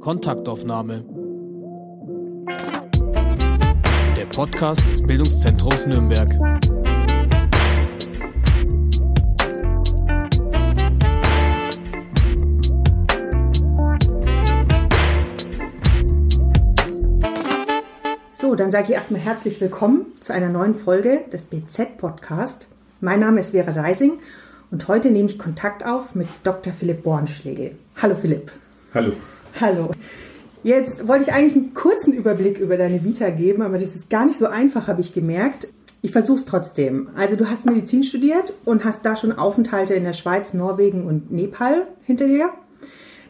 Kontaktaufnahme. Der Podcast des Bildungszentrums Nürnberg. So, dann sage ich erstmal herzlich willkommen zu einer neuen Folge des BZ Podcast. Mein Name ist Vera Reising und heute nehme ich Kontakt auf mit Dr. Philipp Bornschlegel. Hallo Philipp. Hallo. Hallo. Jetzt wollte ich eigentlich einen kurzen Überblick über deine Vita geben, aber das ist gar nicht so einfach, habe ich gemerkt. Ich versuche es trotzdem. Also du hast Medizin studiert und hast da schon Aufenthalte in der Schweiz, Norwegen und Nepal hinter dir.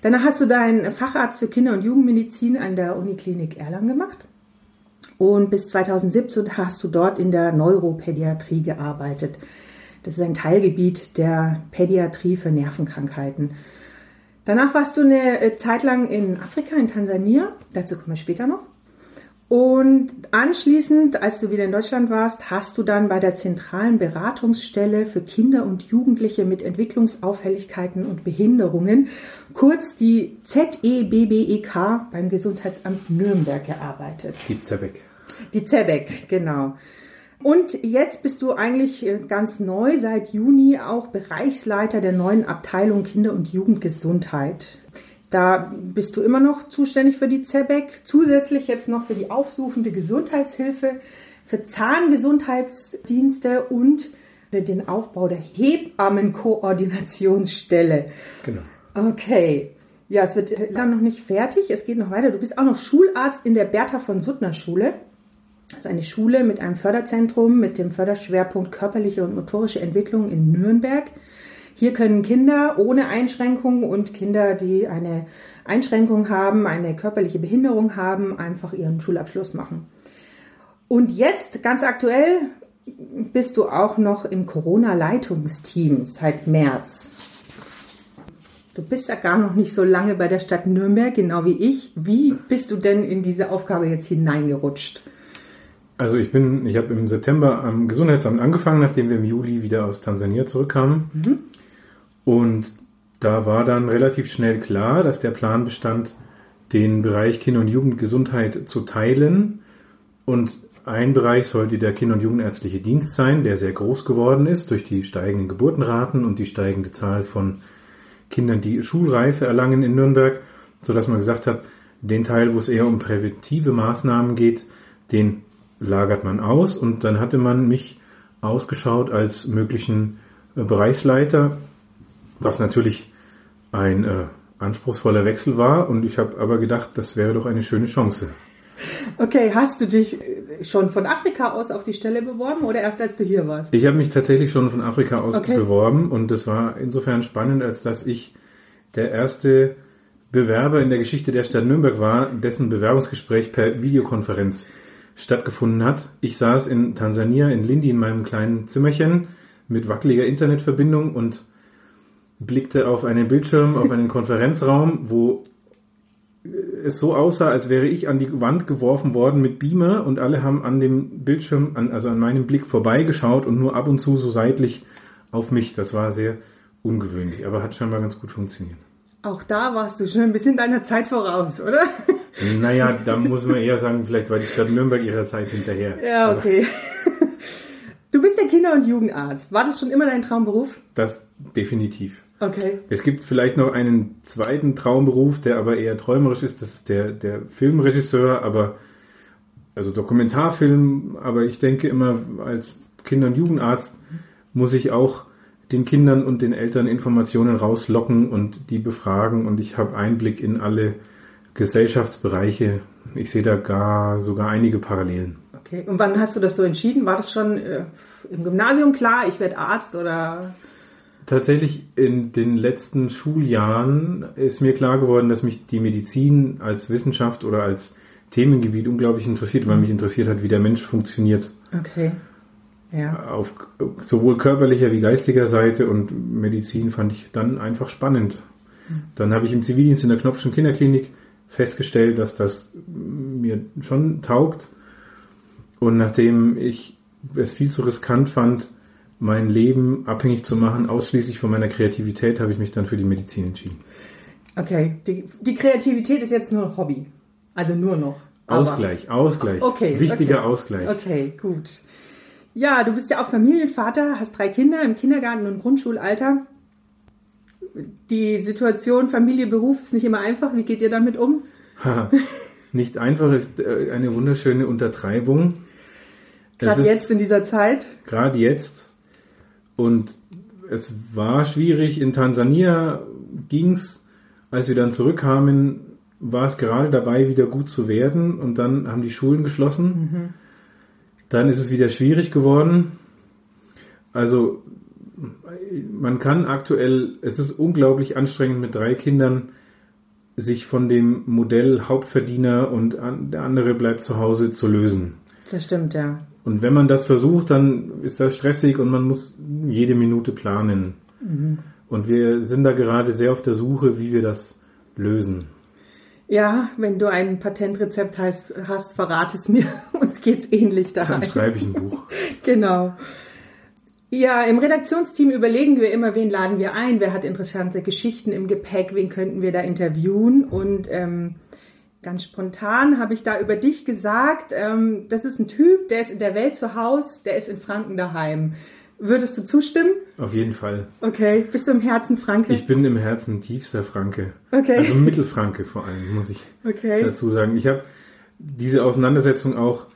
Danach hast du deinen Facharzt für Kinder- und Jugendmedizin an der Uniklinik Erlangen gemacht. Und bis 2017 hast du dort in der Neuropädiatrie gearbeitet. Das ist ein Teilgebiet der Pädiatrie für Nervenkrankheiten. Danach warst du eine äh, Zeit lang in Afrika, in Tansania. Dazu kommen wir später noch. Und anschließend, als du wieder in Deutschland warst, hast du dann bei der zentralen Beratungsstelle für Kinder und Jugendliche mit Entwicklungsauffälligkeiten und Behinderungen, kurz die ZEBBEK beim Gesundheitsamt Nürnberg gearbeitet. Die ZEBEK. Die ZEBEK, genau. Und jetzt bist du eigentlich äh, ganz neu, seit Juni auch Bereichsleiter der neuen Abteilung Kinder- und Jugendgesundheit. Da bist du immer noch zuständig für die ZEBEC, zusätzlich jetzt noch für die aufsuchende Gesundheitshilfe, für Zahngesundheitsdienste und für den Aufbau der Hebammenkoordinationsstelle. Genau. Okay. Ja, es wird dann noch nicht fertig. Es geht noch weiter. Du bist auch noch Schularzt in der Bertha von Suttner Schule. Ist eine Schule mit einem Förderzentrum mit dem Förderschwerpunkt körperliche und motorische Entwicklung in Nürnberg. Hier können Kinder ohne Einschränkung und Kinder, die eine Einschränkung haben, eine körperliche Behinderung haben, einfach ihren Schulabschluss machen. Und jetzt, ganz aktuell, bist du auch noch im Corona-Leitungsteam seit März. Du bist ja gar noch nicht so lange bei der Stadt Nürnberg, genau wie ich. Wie bist du denn in diese Aufgabe jetzt hineingerutscht? Also ich bin, ich habe im September am Gesundheitsamt angefangen, nachdem wir im Juli wieder aus Tansania zurückkamen. Mhm. Und da war dann relativ schnell klar, dass der Plan bestand, den Bereich Kinder- und Jugendgesundheit zu teilen. Und ein Bereich sollte der Kinder- und Jugendärztliche Dienst sein, der sehr groß geworden ist durch die steigenden Geburtenraten und die steigende Zahl von Kindern, die Schulreife erlangen in Nürnberg, sodass man gesagt hat, den Teil, wo es eher um präventive Maßnahmen geht, den lagert man aus und dann hatte man mich ausgeschaut als möglichen äh, Bereichsleiter, was natürlich ein äh, anspruchsvoller Wechsel war und ich habe aber gedacht, das wäre doch eine schöne Chance. Okay, hast du dich äh, schon von Afrika aus auf die Stelle beworben oder erst als du hier warst? Ich habe mich tatsächlich schon von Afrika aus okay. beworben und das war insofern spannend, als dass ich der erste Bewerber in der Geschichte der Stadt Nürnberg war, dessen Bewerbungsgespräch per Videokonferenz stattgefunden hat. Ich saß in Tansania, in Lindi, in meinem kleinen Zimmerchen mit wackeliger Internetverbindung und blickte auf einen Bildschirm, auf einen Konferenzraum, wo es so aussah, als wäre ich an die Wand geworfen worden mit Beamer und alle haben an dem Bildschirm, an, also an meinem Blick vorbeigeschaut und nur ab und zu so seitlich auf mich. Das war sehr ungewöhnlich, aber hat scheinbar ganz gut funktioniert. Auch da warst du schon ein bisschen deiner Zeit voraus, oder? Naja, da muss man eher sagen, vielleicht war die Stadt Nürnberg ihrer Zeit hinterher. Ja, okay. Du bist der Kinder- und Jugendarzt. War das schon immer dein Traumberuf? Das definitiv. Okay. Es gibt vielleicht noch einen zweiten Traumberuf, der aber eher träumerisch ist. Das ist der, der Filmregisseur, aber also Dokumentarfilm. Aber ich denke immer, als Kinder- und Jugendarzt muss ich auch den Kindern und den Eltern Informationen rauslocken und die befragen. Und ich habe Einblick in alle Gesellschaftsbereiche. Ich sehe da gar sogar einige Parallelen. Okay. Und wann hast du das so entschieden? War das schon äh, im Gymnasium klar, ich werde Arzt oder? Tatsächlich in den letzten Schuljahren ist mir klar geworden, dass mich die Medizin als Wissenschaft oder als Themengebiet unglaublich interessiert, weil mich interessiert hat, wie der Mensch funktioniert. Okay. Ja. Auf sowohl körperlicher wie geistiger Seite und Medizin fand ich dann einfach spannend. Hm. Dann habe ich im Zivildienst in der Knopfschen Kinderklinik festgestellt, dass das mir schon taugt. Und nachdem ich es viel zu riskant fand, mein Leben abhängig zu machen, ausschließlich von meiner Kreativität, habe ich mich dann für die Medizin entschieden. Okay, die, die Kreativität ist jetzt nur Hobby. Also nur noch. Aber- Ausgleich, Ausgleich. Okay. Wichtiger okay. Ausgleich. Okay, gut. Ja, du bist ja auch Familienvater, hast drei Kinder im Kindergarten und Grundschulalter. Die Situation Familie, Beruf ist nicht immer einfach. Wie geht ihr damit um? Nicht einfach ist äh, eine wunderschöne Untertreibung. Es Gerade jetzt in dieser Zeit. gerade jetzt. Und es war schwierig. In Tansania ging's, als wir dann zurückkamen, war es gerade dabei, wieder gut zu werden. Und dann haben die Schulen geschlossen. Dann ist es wieder schwierig geworden. Also man kann aktuell, es ist unglaublich anstrengend mit drei Kindern, sich von dem Modell Hauptverdiener und an, der andere bleibt zu Hause zu lösen. Das stimmt, ja. Und wenn man das versucht, dann ist das stressig und man muss jede Minute planen. Und wir sind da gerade sehr auf der Suche, wie wir das lösen. Ja, wenn du ein Patentrezept heißt, hast, verrate es mir. Uns geht's ähnlich Dann daheim. schreibe ich ein Buch. Genau. Ja, im Redaktionsteam überlegen wir immer, wen laden wir ein, wer hat interessante Geschichten im Gepäck, wen könnten wir da interviewen. Und ähm, ganz spontan habe ich da über dich gesagt, ähm, das ist ein Typ, der ist in der Welt zu Hause, der ist in Franken daheim. Würdest du zustimmen? Auf jeden Fall. Okay. Bist du im Herzen Franke? Ich bin im Herzen tiefster Franke. Okay. Also Mittelfranke vor allem, muss ich Okay. dazu sagen. Ich habe diese Auseinandersetzung auch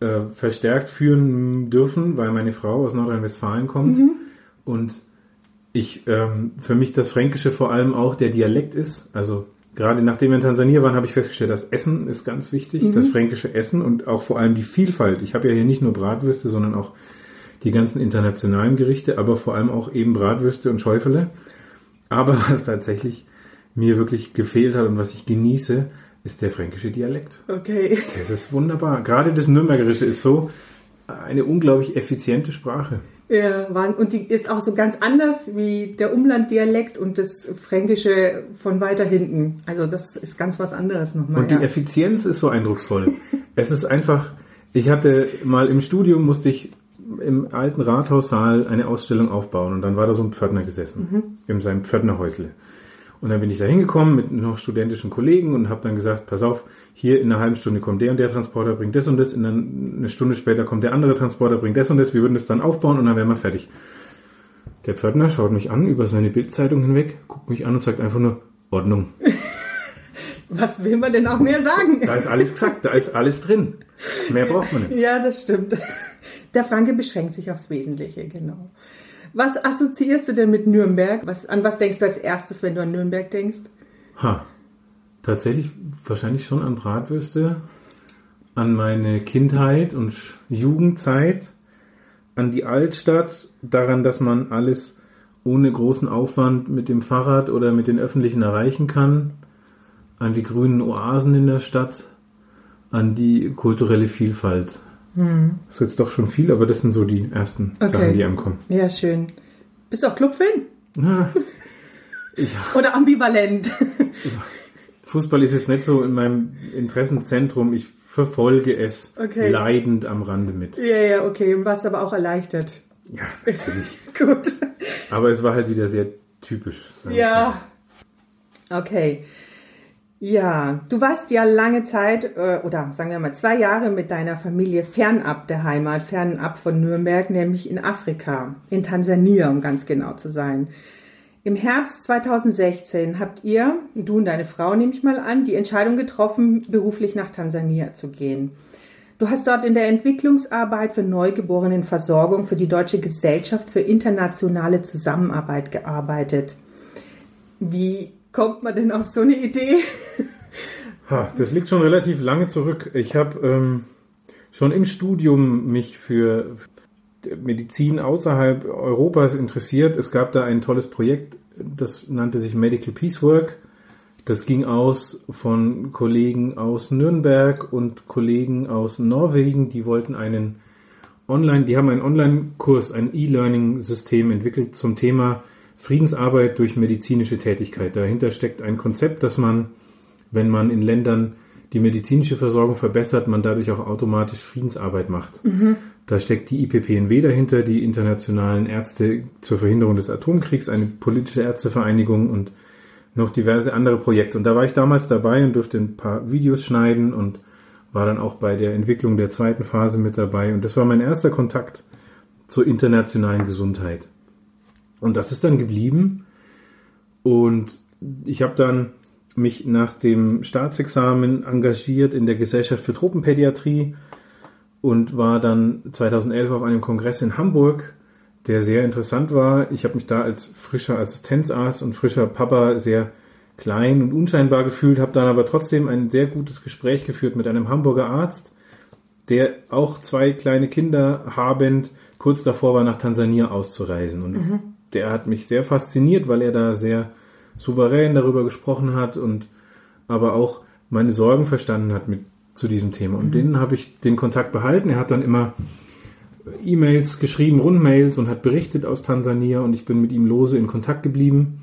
äh, verstärkt führen dürfen, weil meine Frau aus Nordrhein-Westfalen kommt. Und ich ähm, für mich das Fränkische vor allem auch der Dialekt ist. Also gerade nachdem wir in Tansania waren, habe ich festgestellt, das Essen ist ganz wichtig, das fränkische Essen und auch vor allem die Vielfalt. Ich habe ja hier nicht nur Bratwürste, sondern auch die ganzen internationalen Gerichte, aber vor allem auch eben Bratwürste und Schäufele. Aber was tatsächlich mir wirklich gefehlt hat und was ich genieße, ist der fränkische Dialekt. Okay. Das ist wunderbar. Gerade das Nürnbergerische ist so eine unglaublich effiziente Sprache. Ja, und die ist auch so ganz anders wie der Umlanddialekt und das Fränkische von weiter hinten. Also das ist ganz was anderes nochmal. Und die ja. Effizienz ist so eindrucksvoll. es ist einfach, ich hatte mal im Studium, musste ich im alten Rathaussaal eine Ausstellung aufbauen und dann war da so ein Pförtner gesessen, in seinem Pförtnerhäusle. Und dann bin ich da hingekommen mit noch studentischen Kollegen und habe dann gesagt, pass auf, hier in einer halben Stunde kommt der und der Transporter, bringt das und das, in einer, eine Stunde später kommt der andere Transporter, bringt das und das, wir würden das dann aufbauen und dann wären wir fertig. Der Pförtner schaut mich an über seine Bildzeitung hinweg, guckt mich an und sagt einfach nur, Ordnung. Was will man denn auch mehr sagen? Da ist alles gesagt, da ist alles drin. Mehr braucht man nicht. Ja, das stimmt. Der Franke beschränkt sich aufs Wesentliche, genau. Was assoziierst du denn mit Nürnberg? Was, an was denkst du als erstes, wenn du an Nürnberg denkst? Ha. Tatsächlich wahrscheinlich schon an Bratwürste, an meine Kindheit und Jugendzeit, an die Altstadt, daran, dass man alles ohne großen Aufwand mit dem Fahrrad oder mit den Öffentlichen erreichen kann, an die grünen Oasen in der Stadt, an die kulturelle Vielfalt. Das ist jetzt doch schon viel, aber das sind so die ersten Okay. Sachen, die einem kommen. Ja, schön. Bist du auch Clubfan? Na, Oder ambivalent? Fußball ist jetzt nicht so in meinem Interessenzentrum. Ich verfolge es Okay. leidend am Rande mit. ja, ja, okay. Warst aber auch erleichtert. Ja, natürlich. Gut. Aber es war halt wieder sehr typisch. Ja. Okay. Ja, du warst ja lange Zeit äh, oder sagen wir mal zwei Jahre mit deiner Familie fernab der Heimat, fernab von Nürnberg, nämlich in Afrika, in Tansania, um ganz genau zu sein. Im Herbst 2016 habt ihr, du und deine Frau nehme ich mal an, die Entscheidung getroffen, beruflich nach Tansania zu gehen. Du hast dort in der Entwicklungsarbeit für Neugeborenenversorgung für die Deutsche Gesellschaft für internationale Zusammenarbeit gearbeitet. Wie kommt man denn auf so eine Idee? Ha, das liegt schon relativ lange zurück. Ich habe ähm, schon im Studium mich für Medizin außerhalb Europas interessiert. Es gab da ein tolles Projekt, das nannte sich Medical Piecework. Das ging aus von Kollegen aus Nürnberg und Kollegen aus Norwegen, die wollten einen Online, die haben einen Online-Kurs, ein E-Learning-System entwickelt zum Thema Friedensarbeit durch medizinische Tätigkeit. Dahinter steckt ein Konzept, dass man, wenn man in Ländern die medizinische Versorgung verbessert, man dadurch auch automatisch Friedensarbeit macht. Da steckt die IPPNW dahinter, die Internationalen Ärzte zur Verhinderung des Atomkriegs, eine politische Ärztevereinigung und noch diverse andere Projekte. Und da war ich damals dabei und durfte ein paar Videos schneiden und war dann auch bei der Entwicklung der zweiten Phase mit dabei. Und das war mein erster Kontakt zur internationalen Gesundheit. Und das ist dann geblieben. Und ich habe dann mich nach dem Staatsexamen engagiert in der Gesellschaft für Tropenpädiatrie und war dann 2011 auf einem Kongress in Hamburg, der sehr interessant war. Ich habe mich da als frischer Assistenzarzt und frischer Papa sehr klein und unscheinbar gefühlt, habe dann aber trotzdem ein sehr gutes Gespräch geführt mit einem Hamburger Arzt, der auch zwei kleine Kinder habend kurz davor war, nach Tansania auszureisen. Und mhm. Der hat mich sehr fasziniert, weil er da sehr souverän darüber gesprochen hat und aber auch meine Sorgen verstanden hat mit zu diesem Thema. Und mhm. denen habe ich den Kontakt behalten. Er hat dann immer E-Mails geschrieben, Rundmails und hat berichtet aus Tansania und ich bin mit ihm lose in Kontakt geblieben.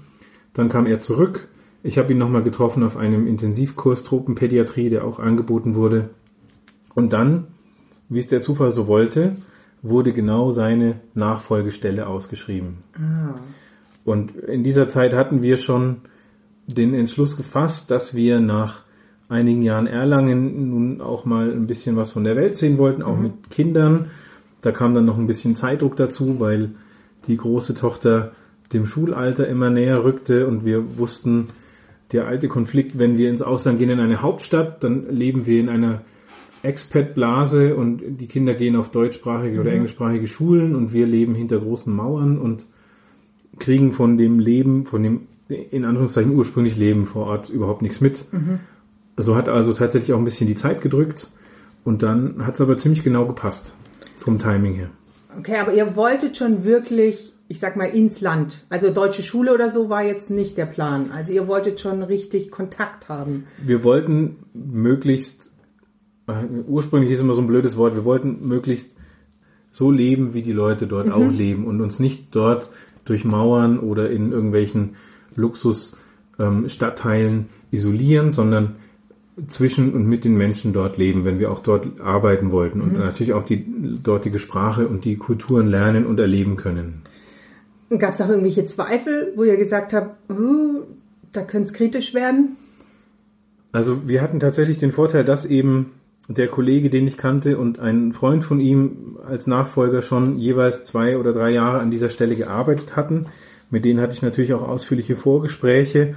Dann kam er zurück. Ich habe ihn nochmal getroffen auf einem Intensivkurs Tropenpädiatrie, der auch angeboten wurde. Und dann, wie es der Zufall so wollte, wurde genau seine Nachfolgestelle ausgeschrieben. Ah. Und in dieser Zeit hatten wir schon den Entschluss gefasst, dass wir nach einigen Jahren Erlangen nun auch mal ein bisschen was von der Welt sehen wollten, auch mhm. mit Kindern. Da kam dann noch ein bisschen Zeitdruck dazu, weil die große Tochter dem Schulalter immer näher rückte und wir wussten, der alte Konflikt, wenn wir ins Ausland gehen in eine Hauptstadt, dann leben wir in einer Expat-Blase und die Kinder gehen auf deutschsprachige mhm. oder englischsprachige Schulen und wir leben hinter großen Mauern und kriegen von dem Leben, von dem in Anführungszeichen ursprünglich Leben vor Ort überhaupt nichts mit. Mhm. So hat also tatsächlich auch ein bisschen die Zeit gedrückt und dann hat es aber ziemlich genau gepasst vom Timing her. Okay, aber ihr wolltet schon wirklich, ich sag mal, ins Land. Also deutsche Schule oder so war jetzt nicht der Plan. Also ihr wolltet schon richtig Kontakt haben. Wir wollten möglichst, ursprünglich ist immer so ein blödes Wort, wir wollten möglichst so leben, wie die Leute dort mhm. auch leben und uns nicht dort durch Mauern oder in irgendwelchen Luxusstadtteilen ähm, isolieren, sondern zwischen und mit den Menschen dort leben, wenn wir auch dort arbeiten wollten und mhm. natürlich auch die dortige Sprache und die Kulturen lernen und erleben können. Gab es auch irgendwelche Zweifel, wo ihr gesagt habt, uh, da könnte es kritisch werden? Also wir hatten tatsächlich den Vorteil, dass eben der Kollege, den ich kannte und ein Freund von ihm als Nachfolger schon jeweils zwei oder drei Jahre an dieser Stelle gearbeitet hatten. Mit denen hatte ich natürlich auch ausführliche Vorgespräche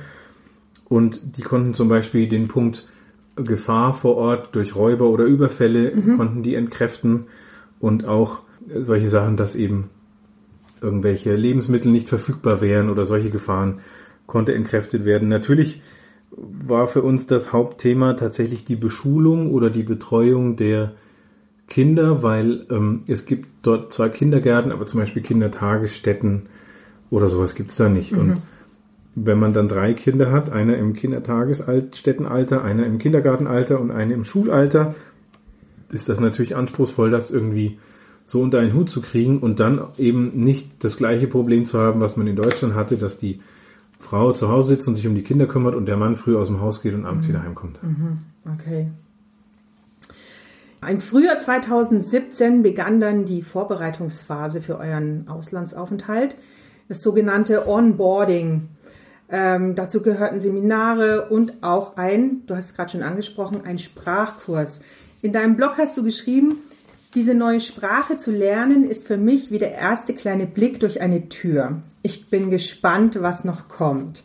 und die konnten zum Beispiel den Punkt Gefahr vor Ort durch Räuber oder Überfälle mhm. konnten die entkräften und auch solche Sachen, dass eben irgendwelche Lebensmittel nicht verfügbar wären oder solche Gefahren konnte entkräftet werden. Natürlich war für uns das Hauptthema tatsächlich die Beschulung oder die Betreuung der Kinder, weil ähm, es gibt dort zwar Kindergärten, aber zum Beispiel Kindertagesstätten oder sowas gibt es da nicht. Mhm. Und wenn man dann drei Kinder hat, einer im Kindertagesstättenalter, einer im Kindergartenalter und einer im Schulalter, ist das natürlich anspruchsvoll, das irgendwie so unter einen Hut zu kriegen und dann eben nicht das gleiche Problem zu haben, was man in Deutschland hatte, dass die Frau zu Hause sitzt und sich um die Kinder kümmert und der Mann früh aus dem Haus geht und abends mhm. wieder heimkommt. Mhm. Okay. Im Frühjahr 2017 begann dann die Vorbereitungsphase für euren Auslandsaufenthalt, das sogenannte Onboarding. Ähm, dazu gehörten Seminare und auch ein, du hast es gerade schon angesprochen, ein Sprachkurs. In deinem Blog hast du geschrieben, diese neue Sprache zu lernen ist für mich wie der erste kleine Blick durch eine Tür. Ich bin gespannt, was noch kommt.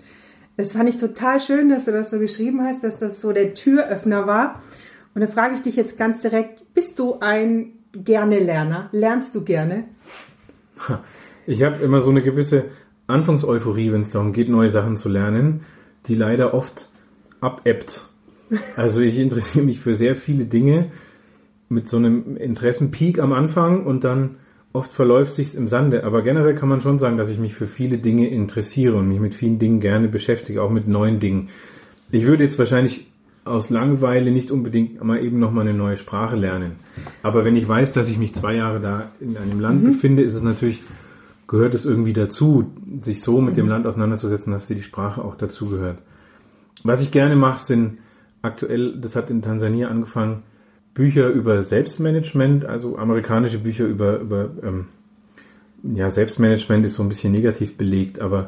Das fand ich total schön, dass du das so geschrieben hast, dass das so der Türöffner war. Und da frage ich dich jetzt ganz direkt, bist du ein gerne Lerner? Lernst du gerne? Ich habe immer so eine gewisse Anfangseuphorie, wenn es darum geht, neue Sachen zu lernen, die leider oft abebbt. Also ich interessiere mich für sehr viele Dinge, mit so einem Interessenpeak am Anfang und dann oft verläuft sich's im Sande. Aber generell kann man schon sagen, dass ich mich für viele Dinge interessiere und mich mit vielen Dingen gerne beschäftige, auch mit neuen Dingen. Ich würde jetzt wahrscheinlich aus Langeweile nicht unbedingt mal eben noch mal eine neue Sprache lernen. Aber wenn ich weiß, dass ich mich zwei Jahre da in einem Land mhm. befinde, ist es natürlich, gehört es irgendwie dazu, sich so mit dem Land auseinanderzusetzen, dass dir die Sprache auch dazu gehört. Was ich gerne mache, sind aktuell, das hat in Tansania angefangen, Bücher über Selbstmanagement, also amerikanische Bücher über, über ähm, ja, Selbstmanagement ist so ein bisschen negativ belegt, aber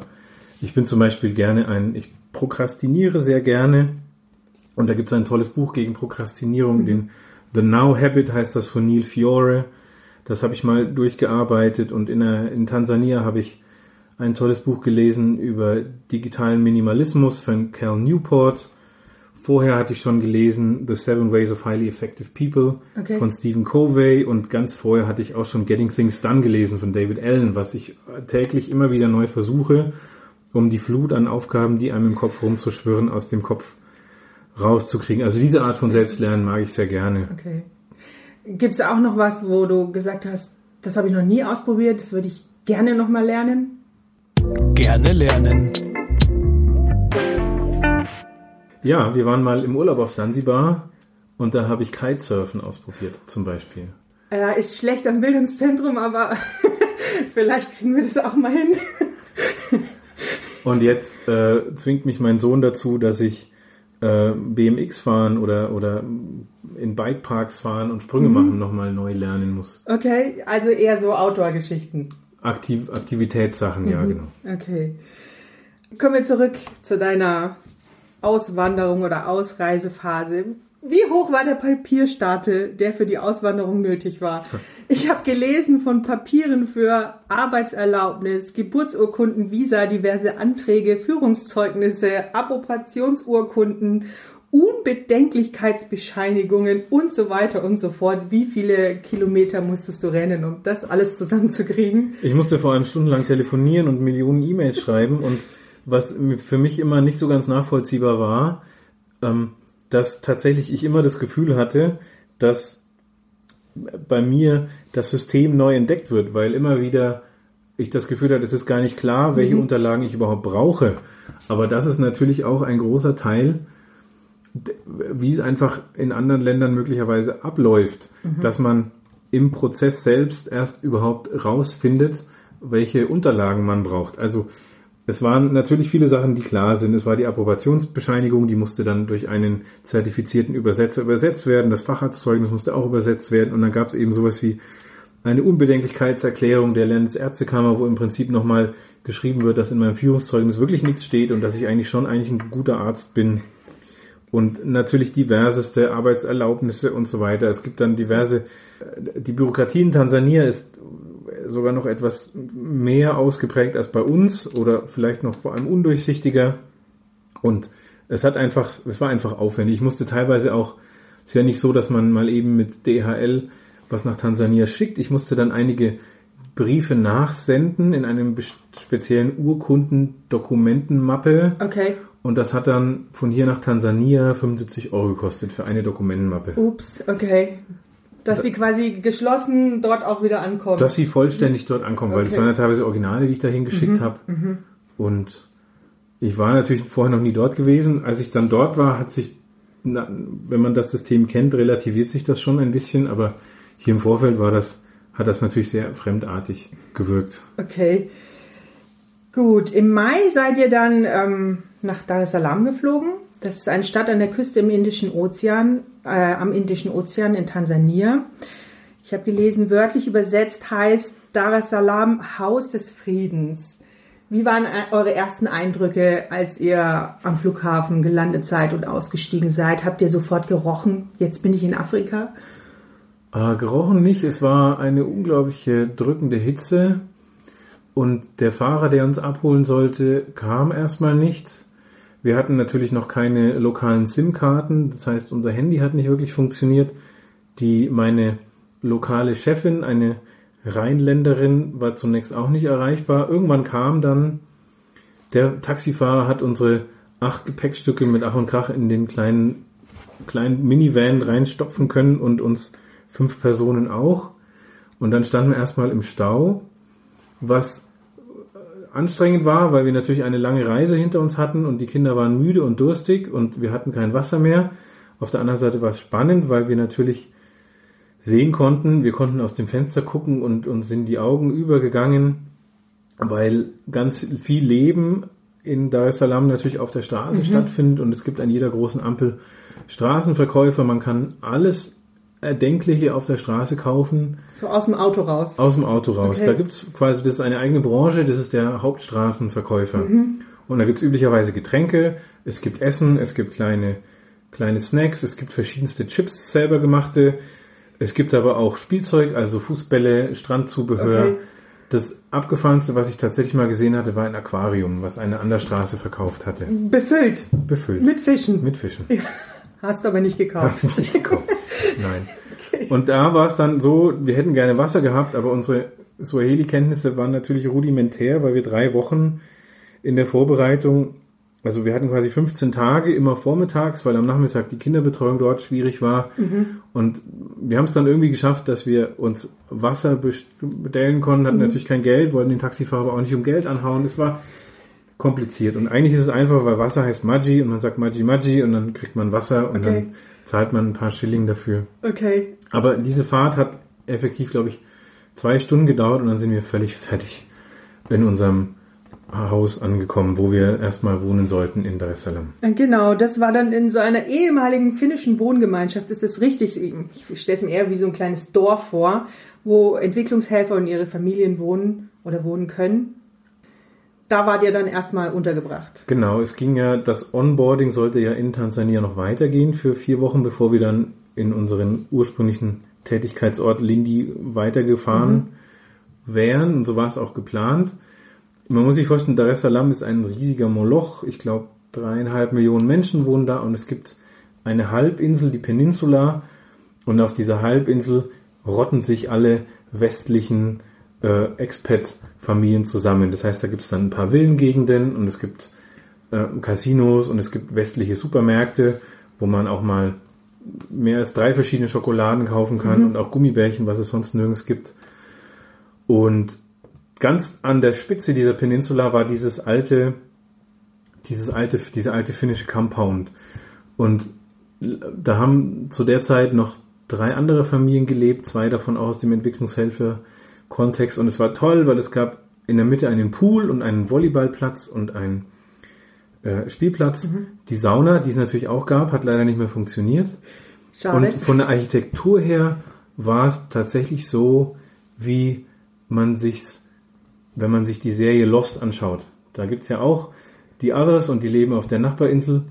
ich bin zum Beispiel gerne ein, ich prokrastiniere sehr gerne und da gibt es ein tolles Buch gegen Prokrastinierung, mhm. den The Now Habit heißt das von Neil Fiore. Das habe ich mal durchgearbeitet und in, der, in Tansania habe ich ein tolles Buch gelesen über digitalen Minimalismus von Cal Newport. Vorher hatte ich schon gelesen The Seven Ways of Highly Effective People okay. von Stephen Covey und ganz vorher hatte ich auch schon Getting Things Done gelesen von David Allen, was ich täglich immer wieder neu versuche, um die Flut an Aufgaben, die einem im Kopf rumzuschwirren, aus dem Kopf rauszukriegen. Also diese Art von Selbstlernen mag ich sehr gerne. Okay. Gibt es auch noch was, wo du gesagt hast, das habe ich noch nie ausprobiert, das würde ich gerne noch mal lernen? Gerne lernen. Ja, wir waren mal im Urlaub auf Sansibar und da habe ich Kitesurfen ausprobiert, zum Beispiel. Ja, ist schlecht am Bildungszentrum, aber vielleicht kriegen wir das auch mal hin. und jetzt äh, zwingt mich mein Sohn dazu, dass ich äh, BMX fahren oder, oder in Bikeparks fahren und Sprünge mhm. machen nochmal neu lernen muss. Okay, also eher so Outdoor-Geschichten. Aktiv Aktivitätssachen, mhm. ja, genau. Okay. Kommen wir zurück zu deiner Auswanderung oder Ausreisephase. Wie hoch war der Papierstapel, der für die Auswanderung nötig war? Ich habe gelesen von Papieren für Arbeitserlaubnis, Geburtsurkunden, Visa, diverse Anträge, Führungszeugnisse, Appropriationsurkunden, Unbedenklichkeitsbescheinigungen und so weiter und so fort. Wie viele Kilometer musstest du rennen, um das alles zusammenzukriegen? Ich musste vor allem stundenlang telefonieren und Millionen E-Mails schreiben und was für mich immer nicht so ganz nachvollziehbar war, ähm, dass tatsächlich ich immer das Gefühl hatte, dass bei mir das System neu entdeckt wird, weil immer wieder ich das Gefühl hatte, es ist gar nicht klar, welche mhm. Unterlagen ich überhaupt brauche. Aber das ist natürlich auch ein großer Teil, wie es einfach in anderen Ländern möglicherweise abläuft, mhm. dass man im Prozess selbst erst überhaupt rausfindet, welche Unterlagen man braucht. Also es waren natürlich viele Sachen, die klar sind. Es war die Approbationsbescheinigung, die musste dann durch einen zertifizierten Übersetzer übersetzt werden. Das Facharztzeugnis musste auch übersetzt werden. Und dann gab es eben sowas wie eine Unbedenklichkeitserklärung der Landesärztekammer, wo im Prinzip nochmal geschrieben wird, dass in meinem Führungszeugnis wirklich nichts steht und dass ich eigentlich schon eigentlich ein guter Arzt bin. Und natürlich diverseste Arbeitserlaubnisse und so weiter. Es gibt dann diverse, die Bürokratie in Tansania ist sogar noch etwas mehr ausgeprägt als bei uns oder vielleicht noch vor allem undurchsichtiger. Und es hat einfach, es war einfach aufwendig. Ich musste teilweise auch, es ist ja nicht so, dass man mal eben mit DHL was nach Tansania schickt. Ich musste dann einige Briefe nachsenden in einem speziellen Urkundendokumentenmappe. Okay. Und das hat dann von hier nach Tansania 75 Euro gekostet für eine Dokumentenmappe. Ups, okay. Dass sie quasi geschlossen dort auch wieder ankommen. Dass sie vollständig dort ankommen, okay. weil das waren ja teilweise Originale, die ich dahin geschickt mhm. habe. Mhm. Und ich war natürlich vorher noch nie dort gewesen. Als ich dann dort war, hat sich, na, wenn man das System kennt, relativiert sich das schon ein bisschen, aber hier im Vorfeld war das, hat das natürlich sehr fremdartig gewirkt. Okay. Gut, im Mai seid ihr dann ähm, nach Dar es Salaam geflogen. Das ist eine Stadt an der Küste im Indischen Ozean, äh, am Indischen Ozean in Tansania. Ich habe gelesen, wörtlich übersetzt heißt Dar es Salaam Haus des Friedens. Wie waren äh, eure ersten Eindrücke, als ihr am Flughafen gelandet seid und ausgestiegen seid? Habt ihr sofort gerochen, jetzt bin ich in Afrika? Äh, gerochen nicht. Es war eine unglaubliche drückende Hitze. Und der Fahrer, der uns abholen sollte, kam erstmal nicht. Wir hatten natürlich noch keine lokalen SIM-Karten, das heißt, unser Handy hat nicht wirklich funktioniert. Die, meine lokale Chefin, eine Rheinländerin, war zunächst auch nicht erreichbar. Irgendwann kam dann der Taxifahrer, hat unsere acht Gepäckstücke mit Ach und Krach in den kleinen, kleinen Minivan reinstopfen können und uns fünf Personen auch. Und dann standen wir erstmal im Stau, was anstrengend war, weil wir natürlich eine lange Reise hinter uns hatten und die Kinder waren müde und durstig und wir hatten kein Wasser mehr. Auf der anderen Seite war es spannend, weil wir natürlich sehen konnten, wir konnten aus dem Fenster gucken und uns sind die Augen übergegangen, weil ganz viel Leben in Dar es Salaam natürlich auf der Straße stattfindet und es gibt an jeder großen Ampel Straßenverkäufer. Man kann alles Erdenkliche auf der Straße kaufen, So aus dem Auto raus. aus dem Auto raus. Okay. Da gibt's quasi, das ist eine eigene Branche, das ist der Hauptstraßenverkäufer. Und da gibt's üblicherweise Getränke, es gibt Essen, es gibt kleine, kleine Snacks, es gibt verschiedenste Chips selber gemachte, es gibt aber auch Spielzeug, also Fußbälle, Strandzubehör. Okay. Das abgefahrenste, was ich tatsächlich mal gesehen hatte, war ein Aquarium, was einer an der Straße verkauft hatte. Befüllt. Befüllt. Mit Fischen. Mit Fischen. Hast aber nicht gekauft. Hab ich nicht geguckt. Nein. Und da war es dann so, wir hätten gerne Wasser gehabt, aber unsere Swahili-Kenntnisse waren natürlich rudimentär, weil wir drei Wochen in der Vorbereitung, also wir hatten quasi 15 Tage immer vormittags, weil am Nachmittag die Kinderbetreuung dort schwierig war. Und wir haben es dann irgendwie geschafft, dass wir uns Wasser bestellen konnten, hatten natürlich kein Geld, wollten den Taxifahrer aber auch nicht um Geld anhauen. Es war kompliziert. Und eigentlich ist es einfach, weil Wasser heißt Maggi und man sagt Maggi Maggi und dann kriegt man Wasser und Okay. dann zahlt man ein paar Schilling dafür. Okay. Aber diese Fahrt hat effektiv, glaube ich, zwei Stunden gedauert und dann sind wir völlig fertig in unserem Haus angekommen, wo wir erstmal wohnen sollten in Dar es Salaam. Genau, das war dann in so einer ehemaligen finnischen Wohngemeinschaft. Ist das richtig? Ich stelle es mir eher wie so ein kleines Dorf vor, wo Entwicklungshelfer und ihre Familien wohnen oder wohnen können. Da wart ihr dann erstmal untergebracht. Genau, es ging ja, das Onboarding sollte ja in Tansania noch weitergehen für vier Wochen, bevor wir dann in unseren ursprünglichen Tätigkeitsort Lindi weitergefahren wären. Und so war es auch geplant. Man muss sich vorstellen, Dar es Salaam ist ein riesiger Moloch. Ich glaube, dreieinhalb Millionen Menschen wohnen da und es gibt eine Halbinsel, die Peninsula. Und auf dieser Halbinsel rotten sich alle westlichen äh, Expat-Familien zusammen. Das heißt, da gibt es dann ein paar Villengegenden und es gibt äh, Casinos und es gibt westliche Supermärkte, wo man auch mal mehr als drei verschiedene Schokoladen kaufen kann und auch Gummibärchen, was es sonst nirgends gibt. Und ganz an der Spitze dieser Peninsula war dieses alte, dieses alte, diese alte finnische Compound. Und da haben zu der Zeit noch drei andere Familien gelebt, zwei davon auch aus dem Entwicklungshelfer-Kontext. Und es war toll, weil es gab in der Mitte einen Pool und einen Volleyballplatz und einen äh, Spielplatz. Die Sauna, die es natürlich auch gab, hat leider nicht mehr funktioniert. Schade. Und von der Architektur her war es tatsächlich so, wie man sich's, wenn man sich die Serie Lost anschaut. Da gibt's ja auch die Others und die leben auf der Nachbarinsel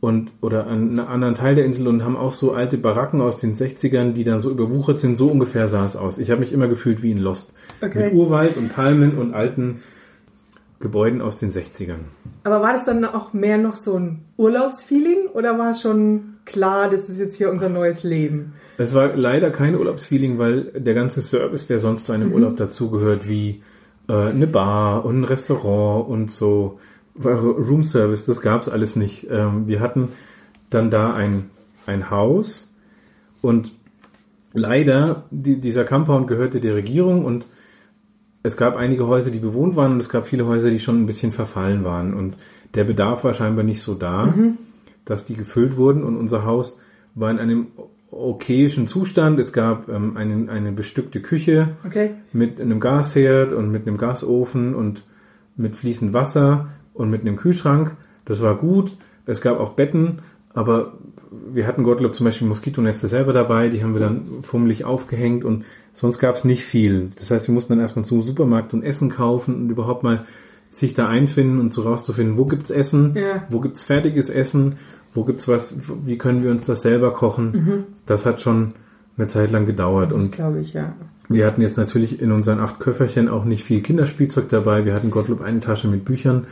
und oder an einem anderen Teil der Insel und haben auch so alte Baracken aus den 60ern, die dann so überwuchert sind. So ungefähr sah es aus. Ich habe mich immer gefühlt wie in Lost. Okay. Mit Urwald und Palmen und alten Gebäuden aus den 60ern. Aber war das dann auch mehr noch so ein Urlaubsfeeling oder war es schon klar, das ist jetzt hier unser neues Leben? Es war leider kein Urlaubsfeeling, weil der ganze Service, der sonst zu einem Urlaub dazugehört, wie äh, eine Bar und ein Restaurant und so, war Roomservice, das gab's alles nicht. Ähm, wir hatten dann da ein, ein Haus und leider, die, dieser Compound gehörte der Regierung und es gab einige Häuser, die bewohnt waren und es gab viele Häuser, die schon ein bisschen verfallen waren und der Bedarf war scheinbar nicht so da, dass die gefüllt wurden und unser Haus war in einem okayischen Zustand. Es gab ähm, einen, eine bestückte Küche Okay. mit einem Gasherd und mit einem Gasofen und mit fließend Wasser und mit einem Kühlschrank. Das war gut. Es gab auch Betten, aber wir hatten Gottlob zum Beispiel Moskitonetze selber dabei, die haben wir dann fummelig aufgehängt und sonst gab es nicht viel. Das heißt, wir mussten dann erstmal zum Supermarkt und Essen kaufen und überhaupt mal sich da einfinden und so rauszufinden, wo gibt's Essen, Ja. wo gibt's fertiges Essen, wo gibt's was, wie können wir uns das selber kochen. Das hat schon eine Zeit lang gedauert Das glaube ich, ja. wir hatten jetzt natürlich in unseren acht Köfferchen auch nicht viel Kinderspielzeug dabei. Wir hatten Gottlob eine Tasche mit Büchern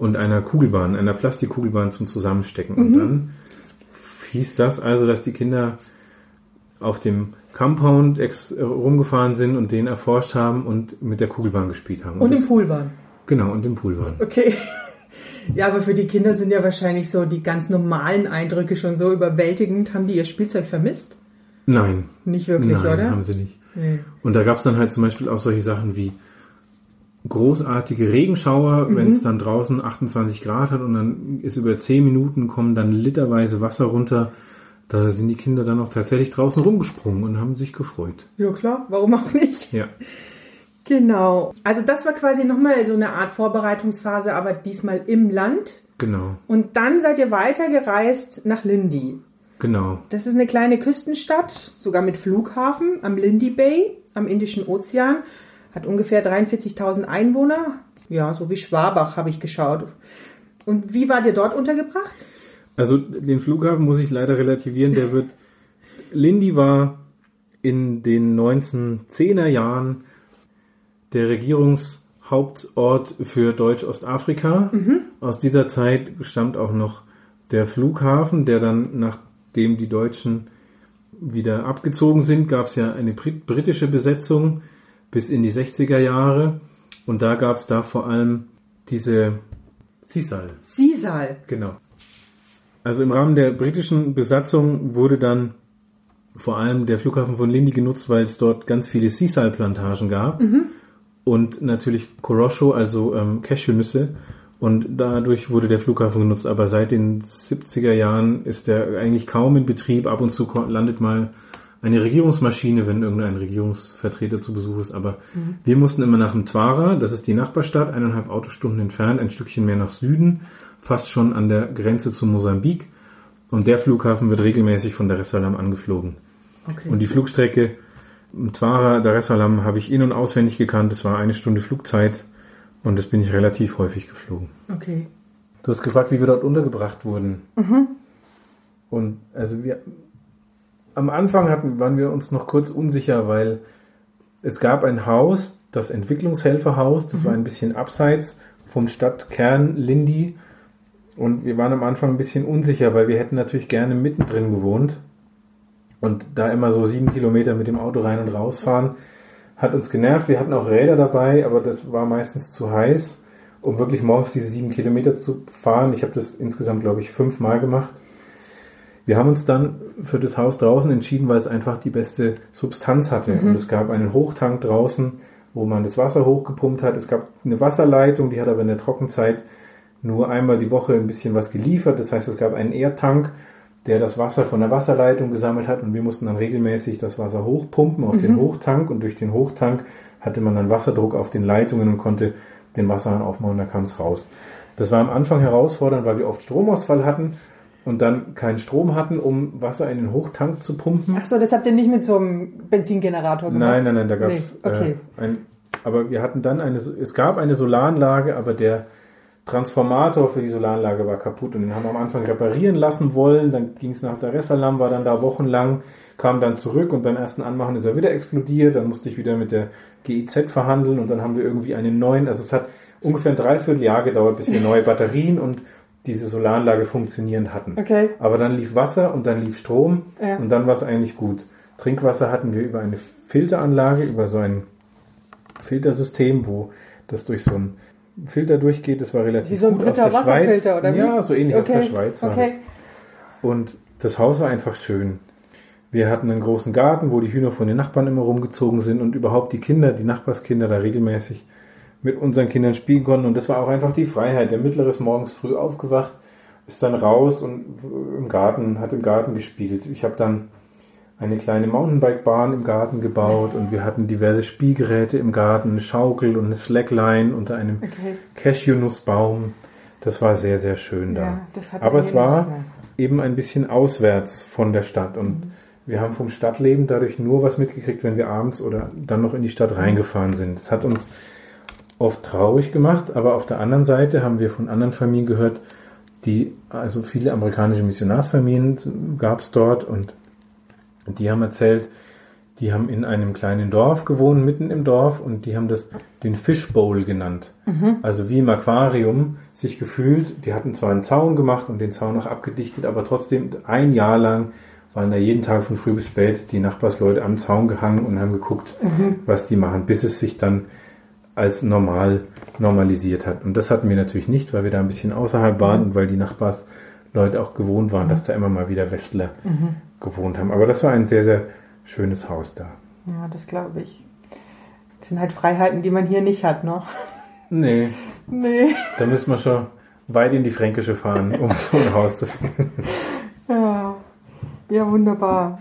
und einer Kugelbahn, einer Plastikkugelbahn zum Zusammenstecken. Und dann hieß das also, dass die Kinder auf dem Compound äh, rumgefahren sind und den erforscht haben und mit der Kugelbahn gespielt haben. Und das, im Pool waren. Genau, und im Pool waren. Okay. Ja, aber für die Kinder sind ja wahrscheinlich so die ganz normalen Eindrücke schon so überwältigend. Haben die ihr Spielzeug vermisst? Nein, Nicht wirklich, nein, oder? haben sie nicht. Nee. Und da gab es dann halt zum Beispiel auch solche Sachen wie großartige Regenschauer, wenn es dann draußen 28 Grad hat und dann ist über 10 Minuten kommen dann literweise Wasser runter. Da sind die Kinder dann auch tatsächlich draußen rumgesprungen und haben sich gefreut. Ja, klar. Warum auch nicht? Ja. Genau. Also das war quasi nochmal so eine Art Vorbereitungsphase, aber diesmal im Land. Genau, Und dann seid ihr weitergereist nach Lindy. genau. Das ist eine kleine Küstenstadt, sogar mit Flughafen am Lindy Bay am Indischen Ozean. Hat ungefähr 43.000 Einwohner. Ja, so wie Schwabach habe ich geschaut. Und wie wart ihr dort untergebracht? Also den Flughafen muss ich leider relativieren. Der wird. Lindy war in den 1910er Jahren der Regierungshauptort für Deutsch-Ostafrika. Aus dieser Zeit stammt auch noch der Flughafen, der dann, nachdem die Deutschen wieder abgezogen sind, gab es ja eine brit britische Besetzung bis in die 60er Jahre. Und da gab es da vor allem diese Sisal. Sisal. Genau. Also im Rahmen der britischen Besatzung wurde dann vor allem der Flughafen von Lindy genutzt, weil es dort ganz viele Sisal-Plantagen gab und natürlich Corosho, also ähm, Cashewnüsse. Und dadurch wurde der Flughafen genutzt. Aber seit den 70er Jahren ist der eigentlich kaum in Betrieb. Ab und zu landet mal eine Regierungsmaschine, wenn irgendein Regierungsvertreter zu Besuch ist. Aber wir mussten immer nach Mtwara, das ist die Nachbarstadt, eineinhalb Autostunden entfernt, ein Stückchen mehr nach Süden, fast schon an der Grenze zu Mosambik. Und der Flughafen wird regelmäßig von Dar es Salaam angeflogen. Okay. Und die Flugstrecke Mtwara, Dar es Salaam habe ich in- und auswendig gekannt. Es war eine Stunde Flugzeit und das bin ich relativ häufig geflogen. okay. Du hast gefragt, wie wir dort untergebracht wurden. Und also wir am Anfang hatten, waren wir uns noch kurz unsicher, weil es gab ein Haus, das Entwicklungshelferhaus, das war ein bisschen abseits vom Stadtkern Lindy. Und wir waren am Anfang ein bisschen unsicher, weil wir hätten natürlich gerne mittendrin gewohnt. Und da immer so sieben Kilometer mit dem Auto rein und rausfahren, hat uns genervt. Wir hatten auch Räder dabei, aber das war meistens zu heiß, um wirklich morgens diese sieben Kilometer zu fahren. Ich habe das insgesamt, glaube ich, fünfmal gemacht. Wir haben uns dann für das Haus draußen entschieden, weil es einfach die beste Substanz hatte. Und es gab einen Hochtank draußen, wo man das Wasser hochgepumpt hat. Es gab eine Wasserleitung, die hat aber in der Trockenzeit nur einmal die Woche ein bisschen was geliefert. Das heißt, es gab einen Erdtank, der das Wasser von der Wasserleitung gesammelt hat und wir mussten dann regelmäßig das Wasser hochpumpen auf den Hochtank und durch den Hochtank hatte man dann Wasserdruck auf den Leitungen und konnte den Wasserhahn aufmachen und da kam es raus. Das war am Anfang herausfordernd, weil wir oft Stromausfall hatten und dann keinen Strom hatten, um Wasser in den Hochtank zu pumpen. Ach so, das habt ihr nicht mit so einem Benzingenerator gemacht? Nein, nein, nein, da gab es Nee, okay. äh, ein, aber wir hatten dann eine, es gab eine Solaranlage, aber der Transformator für die Solaranlage war kaputt und den haben wir am Anfang reparieren lassen wollen. Dann ging es nach Dar es Salaam, war dann da wochenlang, kam dann zurück und beim ersten Anmachen ist er wieder explodiert. Dann musste ich wieder mit der GIZ verhandeln und dann haben wir irgendwie einen neuen, also es hat ungefähr ein Dreivierteljahr gedauert, bis wir neue Batterien und diese Solaranlage funktionierend hatten. Okay. Aber dann lief Wasser und dann lief Strom Ja. und dann war es eigentlich gut. Trinkwasser hatten wir über eine Filteranlage, über so ein Filtersystem, wo das durch so einen Filter durchgeht. Das war relativ Wie so ein gut aus der Wasserfilter, Schweiz. oder wie? Ja, so ähnlich aus der Okay, Schweiz war okay. das. Und das Haus war einfach schön. Wir hatten einen großen Garten, wo die Hühner von den Nachbarn immer rumgezogen sind und überhaupt die Kinder, die Nachbarskinder da regelmäßig mit unseren Kindern spielen konnten. Und das war auch einfach die Freiheit. Der Mittlere ist morgens früh aufgewacht, ist dann raus und im Garten, hat im Garten gespielt. Ich habe dann eine kleine Mountainbike-Bahn im Garten gebaut und wir hatten diverse Spielgeräte im Garten, eine Schaukel und eine Slackline unter einem Okay. Cashewnussbaum. Das war sehr, sehr schön da. Ja, Aber es war eben ein bisschen auswärts von der Stadt und wir haben vom Stadtleben dadurch nur was mitgekriegt, wenn wir abends oder dann noch in die Stadt reingefahren sind. Das hat uns oft traurig gemacht, aber auf der anderen Seite haben wir von anderen Familien gehört, die, also viele amerikanische Missionarsfamilien gab es dort und die haben erzählt, die haben in einem kleinen Dorf gewohnt, mitten im Dorf, und die haben das den Fishbowl genannt. Also wie im Aquarium sich gefühlt. Die hatten zwar einen Zaun gemacht und den Zaun auch abgedichtet, aber trotzdem ein Jahr lang waren da jeden Tag von früh bis spät die Nachbarsleute am Zaun gehangen und haben geguckt, was die machen, bis es sich dann als normal normalisiert hat. Und das hatten wir natürlich nicht, weil wir da ein bisschen außerhalb waren und weil die Nachbarsleute auch gewohnt waren, dass da immer mal wieder Westler gewohnt haben. Aber das war ein sehr, sehr schönes Haus da. Ja, das glaube ich. Das sind halt Freiheiten, die man hier nicht hat, ne? Nee, Nee. da müssen wir schon weit in die Fränkische fahren, um so ein Haus zu finden. Ja, ja wunderbar.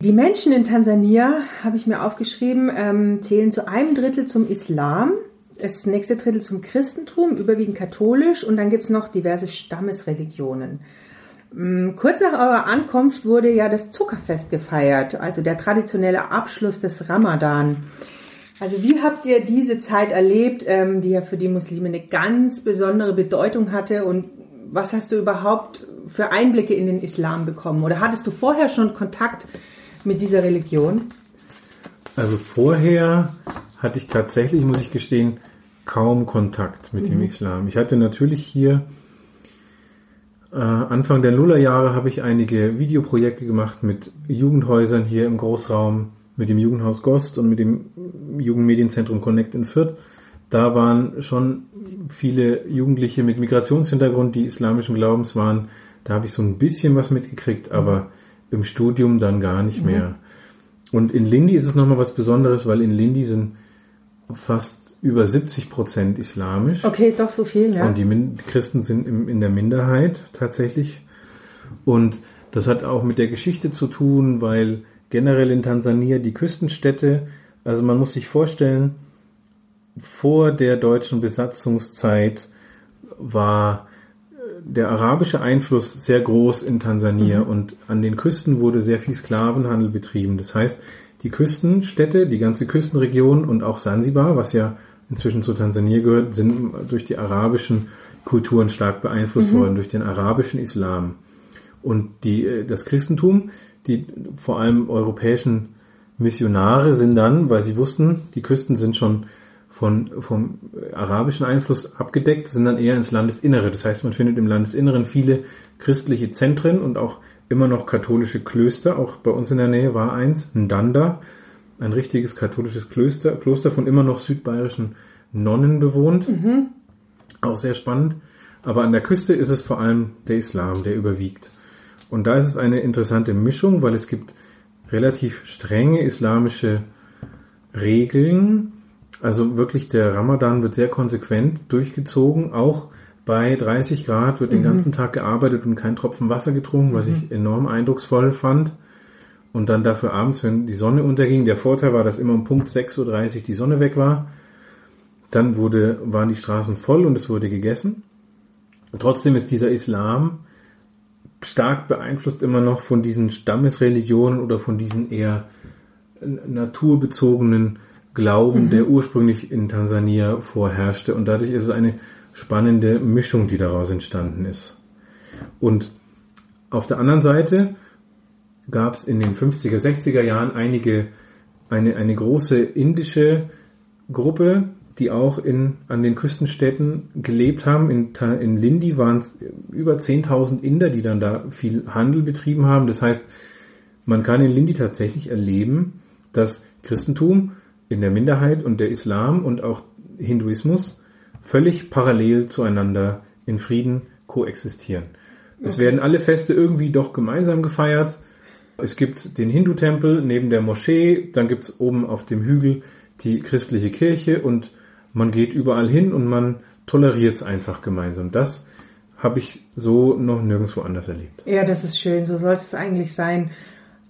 Die Menschen in Tansania, habe ich mir aufgeschrieben, ähm, zählen zu einem Drittel zum Islam, das nächste Drittel zum Christentum, überwiegend katholisch und dann gibt es noch diverse Stammesreligionen. Mm, kurz nach eurer Ankunft wurde ja das Zuckerfest gefeiert, also der traditionelle Abschluss des Ramadan. Also wie habt ihr diese Zeit erlebt, ähm, die ja für die Muslime eine ganz besondere Bedeutung hatte und was hast du überhaupt für Einblicke in den Islam bekommen? Oder hattest du vorher schon Kontakt mit dieser Religion? Also vorher hatte ich tatsächlich, muss ich gestehen, kaum Kontakt mit mhm. dem Islam. Ich hatte natürlich hier äh, Anfang der Nullerjahre habe ich einige Videoprojekte gemacht mit Jugendhäusern hier im Großraum, mit dem Jugendhaus Gost und mit dem Jugendmedienzentrum Connect in Fürth. Da waren schon viele Jugendliche mit Migrationshintergrund, die islamischen Glaubens waren. Da habe ich so ein bisschen was mitgekriegt, aber im Studium dann gar nicht mhm. mehr. Und in Lindy ist es nochmal was Besonderes, weil in Lindy sind fast über 70 Prozent islamisch. Okay, doch so viel, ja. Und die Min Christen sind im, in der Minderheit tatsächlich. Und das hat auch mit der Geschichte zu tun, weil generell in Tansania die Küstenstädte, also man muss sich vorstellen, vor der deutschen Besatzungszeit war der arabische Einfluss sehr groß in Tansania mhm. und an den Küsten wurde sehr viel Sklavenhandel betrieben. Das heißt, die Küstenstädte, die ganze Küstenregion und auch Sansibar, was ja inzwischen zu Tansania gehört, sind durch die arabischen Kulturen stark beeinflusst mhm. worden, durch den arabischen Islam. Und die, äh, das Christentum, die vor allem europäischen Missionare sind dann, weil sie wussten, die Küsten sind schon von, vom arabischen Einfluss abgedeckt, sind dann eher ins Landesinnere. Das heißt, man findet im Landesinneren viele christliche Zentren und auch immer noch katholische Klöster. Auch bei uns in der Nähe war eins, Ndanda, ein richtiges katholisches Kloster, Kloster von immer noch südbayerischen Nonnen bewohnt. Mhm. Auch sehr spannend. Aber an der Küste ist es vor allem der Islam, der überwiegt. Und da ist es eine interessante Mischung, weil es gibt relativ strenge islamische Regeln. Also wirklich der Ramadan wird sehr konsequent durchgezogen. Auch bei 30 Grad wird mhm. den ganzen Tag gearbeitet und kein Tropfen Wasser getrunken, was ich mhm. enorm eindrucksvoll fand und dann dafür abends, wenn die Sonne unterging, der Vorteil war, dass immer um Punkt 6.30 Uhr die Sonne weg war. Dann wurde, waren die Straßen voll und es wurde gegessen. Trotzdem ist dieser Islam stark beeinflusst immer noch von diesen Stammesreligionen oder von diesen eher naturbezogenen Glauben, mhm. der ursprünglich in Tansania vorherrschte. Und dadurch ist es eine spannende Mischung, die daraus entstanden ist. Und auf der anderen Seite gab es in den 50er, 60er Jahren einige, eine, eine große indische Gruppe, die auch in, an den Küstenstädten gelebt haben. In, in Lindi waren es über 10.000 Inder, die dann da viel Handel betrieben haben. Das heißt, man kann in Lindi tatsächlich erleben, dass Christentum in der Minderheit und der Islam und auch Hinduismus völlig parallel zueinander in Frieden koexistieren. Okay. Es werden alle Feste irgendwie doch gemeinsam gefeiert. Es gibt den Hindu-Tempel neben der Moschee, dann gibt es oben auf dem Hügel die christliche Kirche und man geht überall hin und man toleriert es einfach gemeinsam. Das habe ich so noch nirgendwo anders erlebt. Ja, das ist schön, so sollte es eigentlich sein.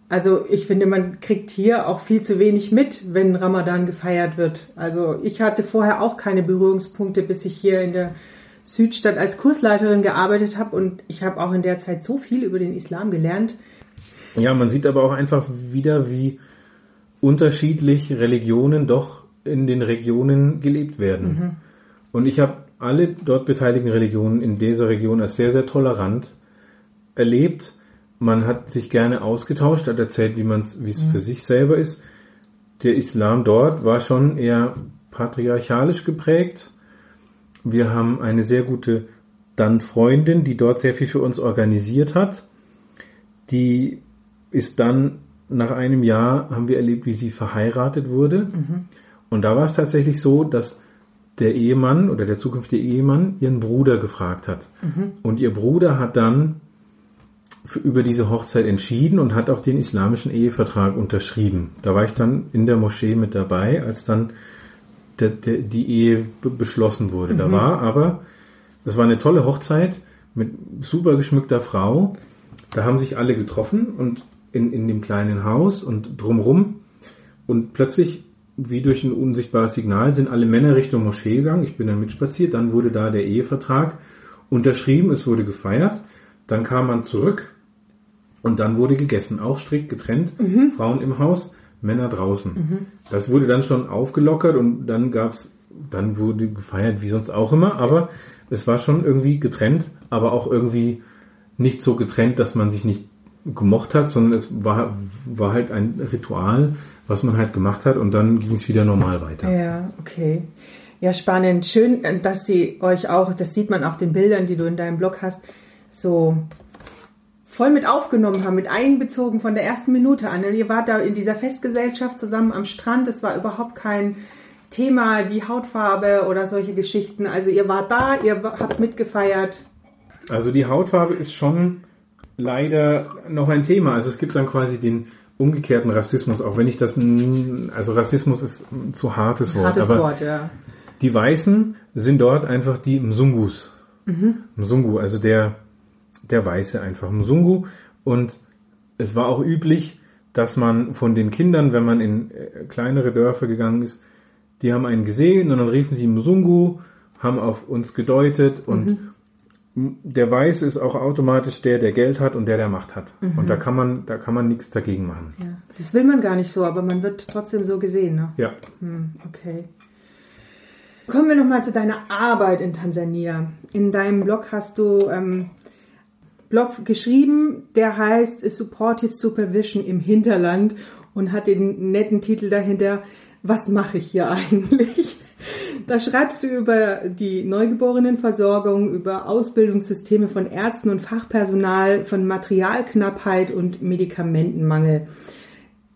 Also ich finde, man kriegt hier auch viel zu wenig mit, wenn Ramadan gefeiert wird. Also ich hatte vorher auch keine Berührungspunkte, bis ich hier in der Südstadt als Kursleiterin gearbeitet habe und ich habe auch in der Zeit so viel über den Islam gelernt. Ja, man sieht aber auch einfach wieder, wie unterschiedlich Religionen doch in den Regionen gelebt werden. Mhm. Und ich habe alle dort beteiligten Religionen in dieser Region als sehr, sehr tolerant erlebt. Man hat sich gerne ausgetauscht, hat erzählt, wie man wie es mhm. für sich selber ist. Der Islam dort war schon eher patriarchalisch geprägt. Wir haben eine sehr gute dann Freundin, die dort sehr viel für uns organisiert hat, die ist dann nach einem Jahr, haben wir erlebt, wie sie verheiratet wurde. Mhm. Und da war es tatsächlich so, dass der Ehemann oder der zukünftige Ehemann ihren Bruder gefragt hat. Mhm. Und ihr Bruder hat dann über diese Hochzeit entschieden und hat auch den islamischen Ehevertrag unterschrieben. Da war ich dann in der Moschee mit dabei, als dann der, der, die Ehe beschlossen wurde. Mhm. Da war aber, das war eine tolle Hochzeit mit super geschmückter Frau. Da haben sich alle getroffen und in, in dem kleinen Haus und drumrum. Und plötzlich, wie durch ein unsichtbares Signal, sind alle Männer Richtung Moschee gegangen. Ich bin dann mitspaziert. Dann wurde da der Ehevertrag unterschrieben. Es wurde gefeiert. Dann kam man zurück und dann wurde gegessen. Auch strikt getrennt. Frauen im Haus, Männer draußen. Das wurde dann schon aufgelockert und dann gab's, dann wurde gefeiert wie sonst auch immer. Aber es war schon irgendwie getrennt, aber auch irgendwie nicht so getrennt, dass man sich nicht gemocht hat, sondern es war, war halt ein Ritual, was man halt gemacht hat und dann ging es wieder normal weiter. Ja, okay. Ja, spannend. Schön, dass Sie euch auch, das sieht man auf den Bildern, die du in deinem Blog hast, so voll mit aufgenommen haben, mit einbezogen von der ersten Minute an. Und ihr wart da in dieser Festgesellschaft zusammen am Strand. Es war überhaupt kein Thema, die Hautfarbe oder solche Geschichten. Also ihr wart da, ihr habt mitgefeiert. Also die Hautfarbe ist schon leider noch ein Thema. Also es gibt dann quasi den umgekehrten Rassismus, auch wenn ich das, also Rassismus ist ein zu hartes Wort, Hartes aber Wort, ja. die Weißen sind dort einfach die Mzungus. Mzungu, also der, der Weiße einfach Mzungu. Und es war auch üblich, dass man von den Kindern, wenn man in äh, kleinere Dörfer gegangen ist, die haben einen gesehen und dann riefen sie Mzungu, haben auf uns gedeutet und der Weiße ist auch automatisch der, der Geld hat und der, der Macht hat. Und da kann man, da kann man nichts dagegen machen. ja. Das will man gar nicht so, aber man wird trotzdem so gesehen. Ne? Ja. Hm, okay. Kommen wir nochmal zu deiner Arbeit in Tansania. In deinem Blog hast du ähm, Blog geschrieben, der heißt Supportive Supervision im Hinterland und hat den netten Titel dahinter, was mache ich hier eigentlich? Da schreibst du über die Neugeborenenversorgung, über Ausbildungssysteme von Ärzten und Fachpersonal, von Materialknappheit und Medikamentenmangel.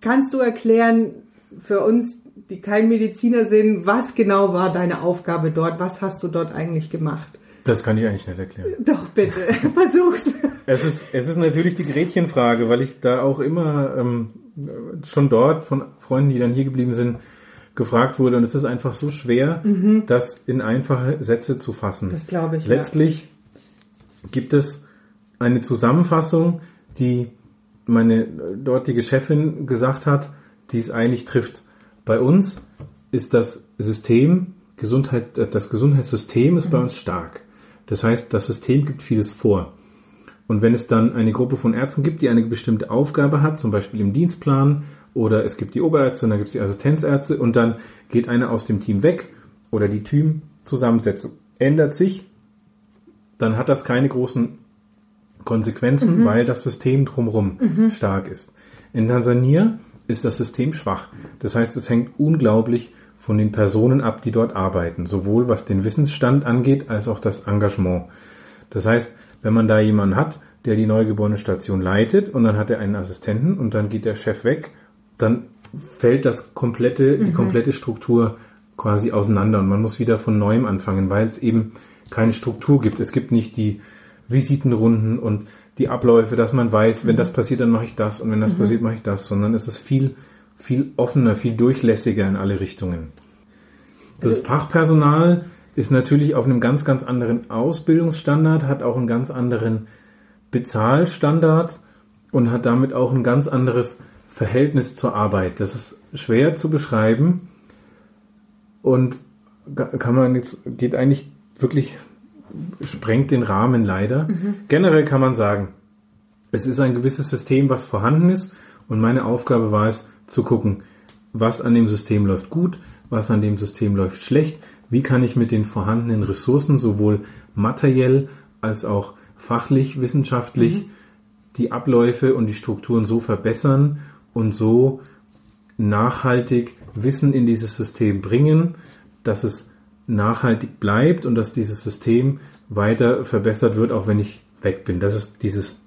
Kannst du erklären für uns, die kein Mediziner sind, was genau war deine Aufgabe dort? Was hast du dort eigentlich gemacht? Das kann ich eigentlich nicht erklären. Doch, bitte, versuch's. Es ist, es ist natürlich die Gretchenfrage, weil ich da auch immer ähm, schon dort von Freunden, die dann hier geblieben sind, gefragt wurde. Und es ist einfach so schwer, das in einfache Sätze zu fassen. Das glaube ich, ja. Letztlich gibt es eine Zusammenfassung, die meine dortige Chefin gesagt hat, die es eigentlich trifft. Bei uns ist das System, Gesundheit, das Gesundheitssystem ist bei uns stark. Das heißt, das System gibt vieles vor. Und wenn es dann eine Gruppe von Ärzten gibt, die eine bestimmte Aufgabe hat, zum Beispiel im Dienstplan, oder es gibt die Oberärzte und dann gibt es die Assistenzärzte und dann geht einer aus dem Team weg oder die Teamzusammensetzung ändert sich, dann hat das keine großen Konsequenzen, weil das System drumherum stark ist. In Tansania ist das System schwach. Das heißt, es hängt unglaublich von den Personen ab, die dort arbeiten, sowohl was den Wissensstand angeht, als auch das Engagement. Das heißt, wenn man da jemanden hat, der die neugeborene Station leitet und dann hat er einen Assistenten und dann geht der Chef weg, dann fällt das komplette, die komplette Struktur quasi auseinander und man muss wieder von neuem anfangen, weil es eben keine Struktur gibt. Es gibt nicht die Visitenrunden und die Abläufe, dass man weiß, wenn das passiert, dann mache ich das und wenn das passiert, mache ich das, sondern es ist viel, viel offener, viel durchlässiger in alle Richtungen. Das Fachpersonal ist natürlich auf einem ganz, ganz anderen Ausbildungsstandard, hat auch einen ganz anderen Bezahlstandard und hat damit auch ein ganz anderes Verhältnis zur Arbeit. Das ist schwer zu beschreiben und kann man jetzt, geht eigentlich wirklich, sprengt den Rahmen leider. Generell kann man sagen, es ist ein gewisses System, was vorhanden ist und meine Aufgabe war es zu gucken, was an dem System läuft gut, was an dem System läuft schlecht, wie kann ich mit den vorhandenen Ressourcen sowohl materiell als auch fachlich, wissenschaftlich die Abläufe und die Strukturen so verbessern und so nachhaltig Wissen in dieses System bringen, dass es nachhaltig bleibt und dass dieses System weiter verbessert wird, auch wenn ich weg bin. Das ist dieses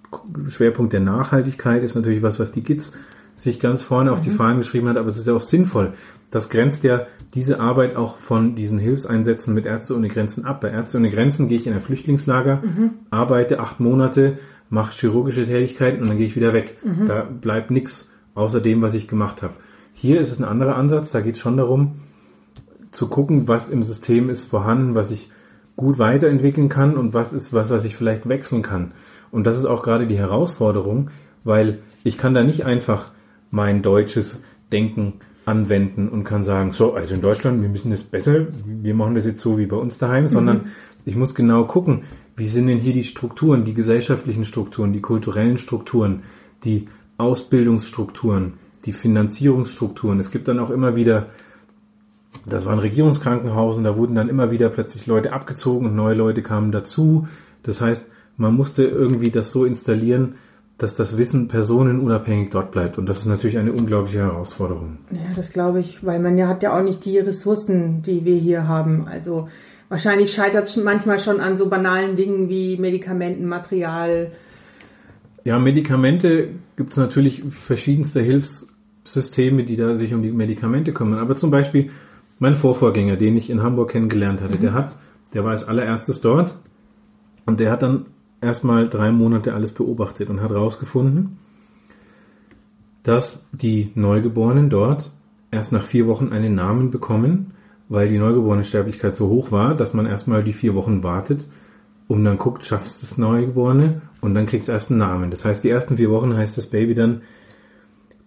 Schwerpunkt der Nachhaltigkeit ist natürlich was, was die GITS sich ganz vorne auf die Fahnen geschrieben hat, aber es ist ja auch sinnvoll. Das grenzt ja diese Arbeit auch von diesen Hilfseinsätzen mit Ärzte ohne Grenzen ab. Bei Ärzte ohne Grenzen gehe ich in ein Flüchtlingslager, arbeite acht Monate, mache chirurgische Tätigkeiten und dann gehe ich wieder weg. Da bleibt nichts außer dem, was ich gemacht habe. Hier ist es ein anderer Ansatz. Da geht es schon darum, zu gucken, was im System ist vorhanden, was ich gut weiterentwickeln kann und was ist was, was ich vielleicht wechseln kann. Und das ist auch gerade die Herausforderung, weil ich kann da nicht einfach mein deutsches Denken anwenden und kann sagen, so, also in Deutschland, wir müssen das besser, wir machen das jetzt so wie bei uns daheim, sondern ich muss genau gucken, wie sind denn hier die Strukturen, die gesellschaftlichen Strukturen, die kulturellen Strukturen, die Ausbildungsstrukturen, die Finanzierungsstrukturen. Es gibt dann auch immer wieder, das war ein Regierungskrankenhaus und da wurden dann immer wieder plötzlich Leute abgezogen und neue Leute kamen dazu. Das heißt, man musste irgendwie das so installieren, dass das Wissen personenunabhängig dort bleibt. Und das ist natürlich eine unglaubliche Herausforderung. Ja, das glaube ich, weil man ja hat ja auch nicht die Ressourcen, die wir hier haben. Also wahrscheinlich scheitert es manchmal schon an so banalen Dingen wie Medikamenten, Material. Ja, Medikamente gibt es natürlich verschiedenste Hilfssysteme, die da sich um die Medikamente kümmern. Aber zum Beispiel mein Vorvorgänger, den ich in Hamburg kennengelernt hatte, mhm. der hat, der war als allererstes dort und der hat dann erstmal drei Monate alles beobachtet und hat herausgefunden, dass die Neugeborenen dort erst nach vier Wochen einen Namen bekommen, weil die Neugeborenensterblichkeit so hoch war, dass man erstmal die vier Wochen wartet und dann guckt, schafft es das Neugeborene und dann kriegt es erst einen Namen. Das heißt, die ersten vier Wochen heißt das Baby dann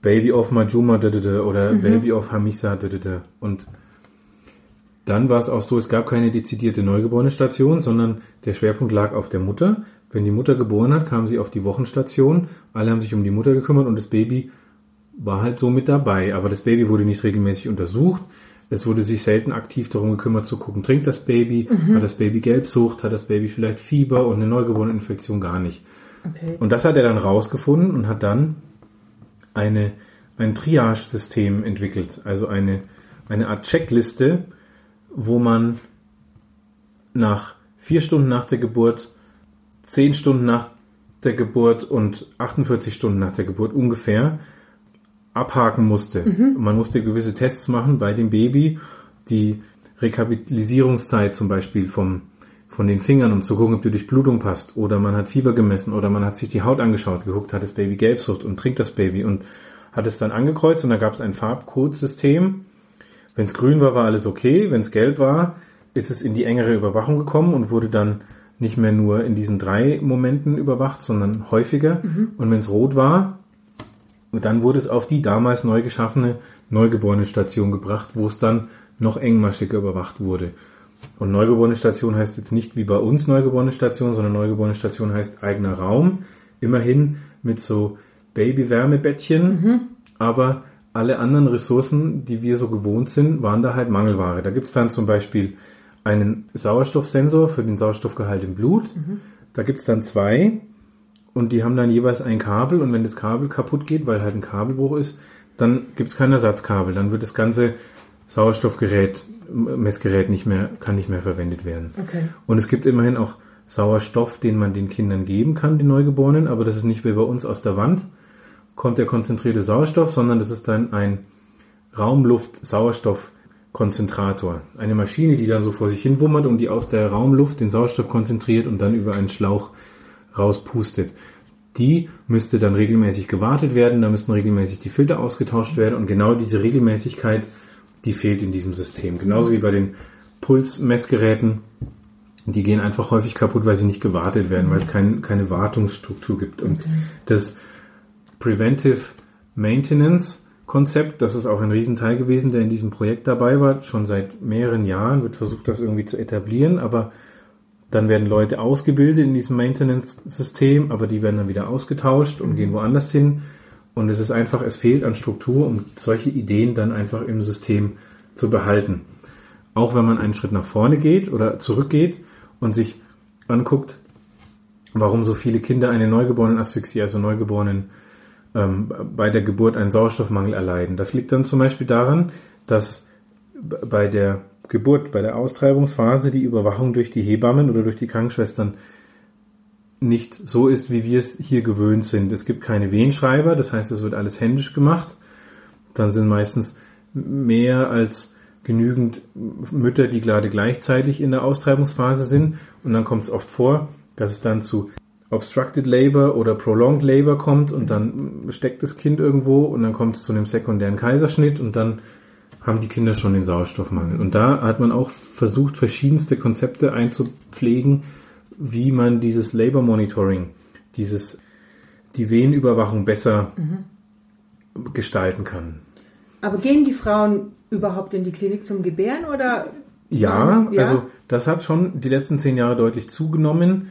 Baby of Majuma oder mhm. Baby of Hamisa und dann war es auch so, es gab keine dezidierte Neugeborene-Station, sondern der Schwerpunkt lag auf der Mutter. Wenn die Mutter geboren hat, kam sie auf die Wochenstation. Alle haben sich um die Mutter gekümmert und das Baby war halt so mit dabei. Aber das Baby wurde nicht regelmäßig untersucht. Es wurde sich selten aktiv darum gekümmert zu gucken, trinkt das Baby, mhm. hat das Baby Gelbsucht, hat das Baby vielleicht Fieber und eine Neugeboreneninfektion gar nicht. Okay. Und das hat er dann rausgefunden und hat dann eine, ein Triage-System entwickelt, also eine, eine Art Checkliste, wo man nach vier Stunden nach der Geburt, zehn Stunden nach der Geburt und 48 Stunden nach der Geburt ungefähr abhaken musste. Mhm. Man musste gewisse Tests machen bei dem Baby, die Rekapitalisierungszeit zum Beispiel vom, von den Fingern, um zu gucken, ob die Durchblutung passt. Oder man hat Fieber gemessen oder man hat sich die Haut angeschaut, geguckt, hat das Baby Gelbsucht und trinkt das Baby und hat es dann angekreuzt und da gab es ein Farbcodesystem, wenn es grün war, war alles okay. Wenn es gelb war, ist es in die engere Überwachung gekommen und wurde dann nicht mehr nur in diesen drei Momenten überwacht, sondern häufiger. Mhm. Und wenn es rot war, dann wurde es auf die damals neu geschaffene Neugeborene-Station gebracht, wo es dann noch engmaschiger überwacht wurde. Und Neugeborene-Station heißt jetzt nicht wie bei uns Neugeborene-Station, sondern Neugeborene-Station heißt eigener Raum. Immerhin mit so Baby-Wärmebettchen, mhm. aber alle anderen Ressourcen, die wir so gewohnt sind, waren da halt Mangelware. Da gibt es dann zum Beispiel einen Sauerstoffsensor für den Sauerstoffgehalt im Blut. Mhm. Da gibt es dann zwei und die haben dann jeweils ein Kabel und wenn das Kabel kaputt geht, weil halt ein Kabelbruch ist, dann gibt es kein Ersatzkabel. Dann wird das ganze Sauerstoffgerät, Messgerät nicht mehr, kann nicht mehr verwendet werden. Okay. Und es gibt immerhin auch Sauerstoff, den man den Kindern geben kann, den Neugeborenen, aber das ist nicht wie bei uns aus der Wand, kommt der konzentrierte Sauerstoff, sondern das ist dann ein Raumluft-Sauerstoffkonzentrator. Eine Maschine, die dann so vor sich hin wummert und die aus der Raumluft den Sauerstoff konzentriert und dann über einen Schlauch rauspustet. Die müsste dann regelmäßig gewartet werden, da müssten regelmäßig die Filter ausgetauscht werden und genau diese Regelmäßigkeit, die fehlt in diesem System. Genauso wie bei den Pulsmessgeräten, die gehen einfach häufig kaputt, weil sie nicht gewartet werden, weil es kein, keine Wartungsstruktur gibt. Und das Preventive Maintenance Konzept. Das ist auch ein Riesenteil gewesen, der in diesem Projekt dabei war. Schon seit mehreren Jahren wird versucht, das irgendwie zu etablieren, aber dann werden Leute ausgebildet in diesem Maintenance-System, aber die werden dann wieder ausgetauscht und gehen woanders hin. Und es ist einfach, es fehlt an Struktur, um solche Ideen dann einfach im System zu behalten. Auch wenn man einen Schritt nach vorne geht oder zurückgeht und sich anguckt, warum so viele Kinder eine neugeborenen Asphyxie, also neugeborenen ähm, bei der Geburt einen Sauerstoffmangel erleiden. Das liegt dann zum Beispiel daran, dass bei der Geburt, bei der Austreibungsphase die Überwachung durch die Hebammen oder durch die Krankenschwestern nicht so ist, wie wir es hier gewöhnt sind. Es gibt keine Wehenschreiber, das heißt, es wird alles händisch gemacht. Dann sind meistens mehr als genügend Mütter, die gerade gleichzeitig in der Austreibungsphase sind. Und dann kommt es oft vor, dass es dann zu Obstructed Labor oder Prolonged Labor kommt und dann steckt das Kind irgendwo und dann kommt es zu einem sekundären Kaiserschnitt und dann haben die Kinder schon den Sauerstoffmangel. Und da hat man auch versucht, verschiedenste Konzepte einzupflegen, wie man dieses Labor Monitoring, dieses die Wehenüberwachung besser gestalten kann. Aber gehen die Frauen überhaupt in die Klinik zum Gebären oder? Ja, also das hat schon die letzten zehn Jahre deutlich zugenommen.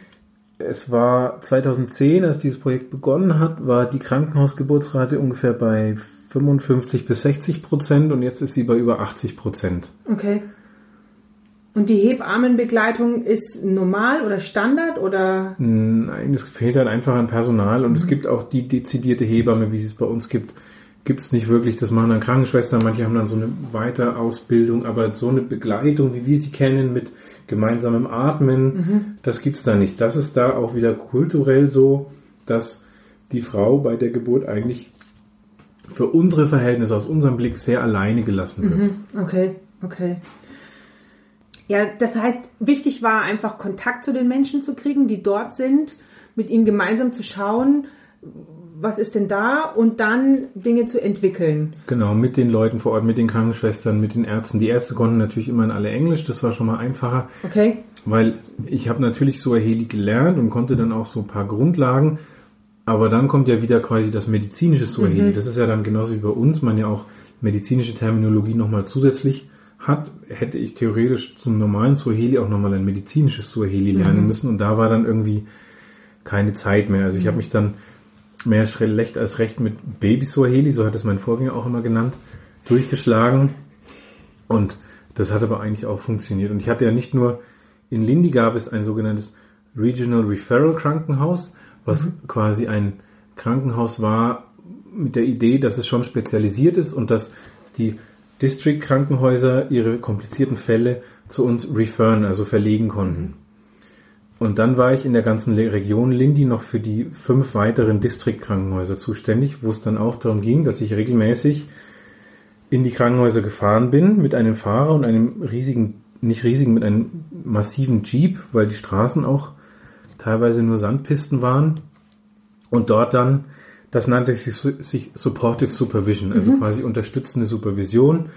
Es war 2010, als dieses Projekt begonnen hat, war die Krankenhausgeburtsrate ungefähr bei 55 bis 60 Prozent und jetzt ist sie bei über 80 Prozent. Okay. Und die Hebammenbegleitung ist normal oder Standard oder? Nein, es fehlt halt einfach an Personal und es gibt auch die dezidierte Hebamme, wie es bei uns gibt, gibt es nicht wirklich. Das machen dann Krankenschwestern, manche haben dann so eine Weiterausbildung, aber so eine Begleitung, wie wir sie kennen, mit gemeinsamem Atmen, das gibt's da nicht. Das ist da auch wieder kulturell so, dass die Frau bei der Geburt eigentlich für unsere Verhältnisse aus unserem Blick sehr alleine gelassen wird. Okay, okay. Ja, das heißt, wichtig war einfach Kontakt zu den Menschen zu kriegen, die dort sind, mit ihnen gemeinsam zu schauen, was ist denn da und dann Dinge zu entwickeln. Genau, mit den Leuten vor Ort, mit den Krankenschwestern, mit den Ärzten. Die Ärzte konnten natürlich immer in alle Englisch, das war schon mal einfacher, Okay? weil ich habe natürlich Suaheli gelernt und konnte dann auch so ein paar Grundlagen, aber dann kommt ja wieder quasi das medizinische Suaheli. Das ist ja dann genauso wie bei uns, man ja auch medizinische Terminologie nochmal zusätzlich hat, hätte ich theoretisch zum normalen Suaheli auch nochmal ein medizinisches Suaheli lernen müssen und da war dann irgendwie keine Zeit mehr. Also ich habe mich dann mehr schlecht als recht mit Baby Suaheli, so hat es mein Vorgänger auch immer genannt, durchgeschlagen. Und das hat aber eigentlich auch funktioniert. Und ich hatte ja nicht nur, in Lindi gab es ein sogenanntes Regional Referral Krankenhaus, was quasi ein Krankenhaus war mit der Idee, dass es schon spezialisiert ist und dass die District Krankenhäuser ihre komplizierten Fälle zu uns referen, also verlegen konnten. Und dann war ich in der ganzen Region Lindi noch für die fünf weiteren District-Krankenhäuser zuständig, wo es dann auch darum ging, dass ich regelmäßig in die Krankenhäuser gefahren bin mit einem Fahrer und einem riesigen, nicht riesigen, mit einem massiven Jeep, weil die Straßen auch teilweise nur Sandpisten waren. Und dort dann, das nannte sich, sich Supportive Supervision, also quasi unterstützende Supervision,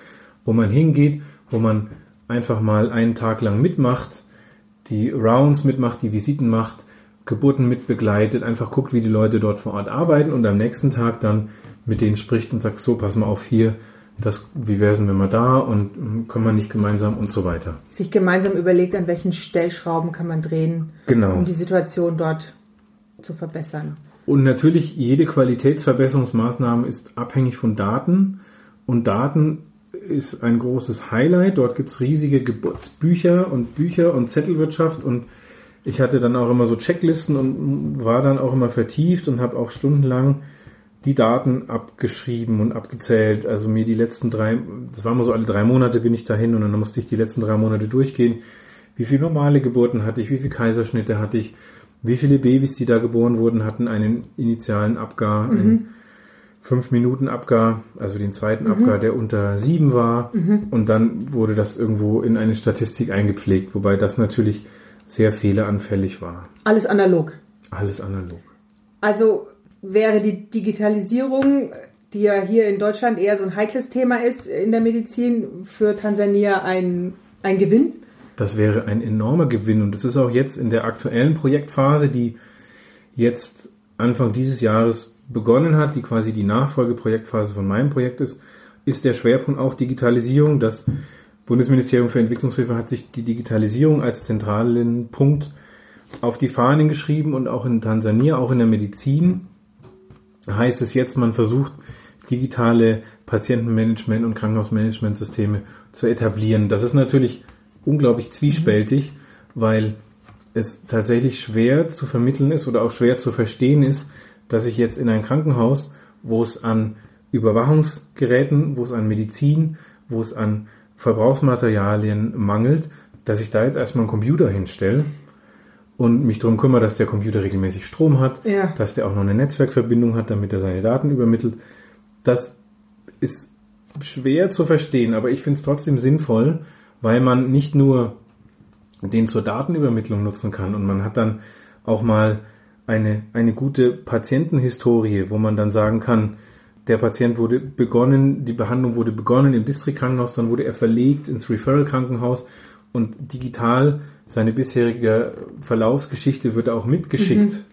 wo man hingeht, wo man einfach mal einen Tag lang mitmacht, die Rounds mitmacht, die Visiten macht, Geburten mitbegleitet, einfach guckt, wie die Leute dort vor Ort arbeiten und am nächsten Tag dann mit denen spricht und sagt, so, pass mal auf hier, das, wie wäre es wenn wir da und hm, können wir nicht gemeinsam und so weiter. Sich gemeinsam überlegt, an welchen Stellschrauben kann man drehen, Genau. um die Situation dort zu verbessern. Und natürlich, jede Qualitätsverbesserungsmaßnahme ist abhängig von Daten. Und Daten ist ein großes Highlight. Dort gibt es riesige Geburtsbücher und Bücher und Zettelwirtschaft. Und ich hatte dann auch immer so Checklisten und war dann auch immer vertieft und habe auch stundenlang die Daten abgeschrieben und abgezählt. Also mir die letzten drei, das war immer so alle drei Monate bin ich dahin und dann musste ich die letzten drei Monate durchgehen. Wie viele normale Geburten hatte ich, wie viele Kaiserschnitte hatte ich, wie viele Babys, die da geboren wurden, hatten einen initialen Abgar, einen 5 Minuten Abgar, also den zweiten Abgar, der unter sieben war. Und dann wurde das irgendwo in eine Statistik eingepflegt, wobei das natürlich sehr fehleranfällig war. Alles analog. Alles analog. Also wäre die Digitalisierung, die ja hier in Deutschland eher so ein heikles Thema ist in der Medizin, für Tansania ein, ein Gewinn? Das wäre ein enormer Gewinn und das ist auch jetzt in der aktuellen Projektphase, die jetzt Anfang dieses Jahres begonnen hat, die quasi die Nachfolgeprojektphase von meinem Projekt ist, ist der Schwerpunkt auch Digitalisierung. Das Bundesministerium für Entwicklungshilfe hat sich die Digitalisierung als zentralen Punkt auf die Fahnen geschrieben und auch in Tansania, auch in der Medizin heißt es jetzt, man versucht digitale Patientenmanagement und Krankenhausmanagementsysteme zu etablieren. Das ist natürlich unglaublich zwiespältig, weil es tatsächlich schwer zu vermitteln ist oder auch schwer zu verstehen ist, dass ich jetzt in ein Krankenhaus, wo es an Überwachungsgeräten, wo es an Medizin, wo es an Verbrauchsmaterialien mangelt, dass ich da jetzt erstmal einen Computer hinstelle und mich darum kümmere, dass der Computer regelmäßig Strom hat, Ja. dass der auch noch eine Netzwerkverbindung hat, damit er seine Daten übermittelt. Das ist schwer zu verstehen, aber ich finde es trotzdem sinnvoll, weil man nicht nur den zur Datenübermittlung nutzen kann und man hat dann auch mal eine, eine gute Patientenhistorie, wo man dann sagen kann, der Patient wurde begonnen, die Behandlung wurde begonnen im Distriktkrankenhaus, dann wurde er verlegt ins Referral-Krankenhaus und digital seine bisherige Verlaufsgeschichte wird auch mitgeschickt.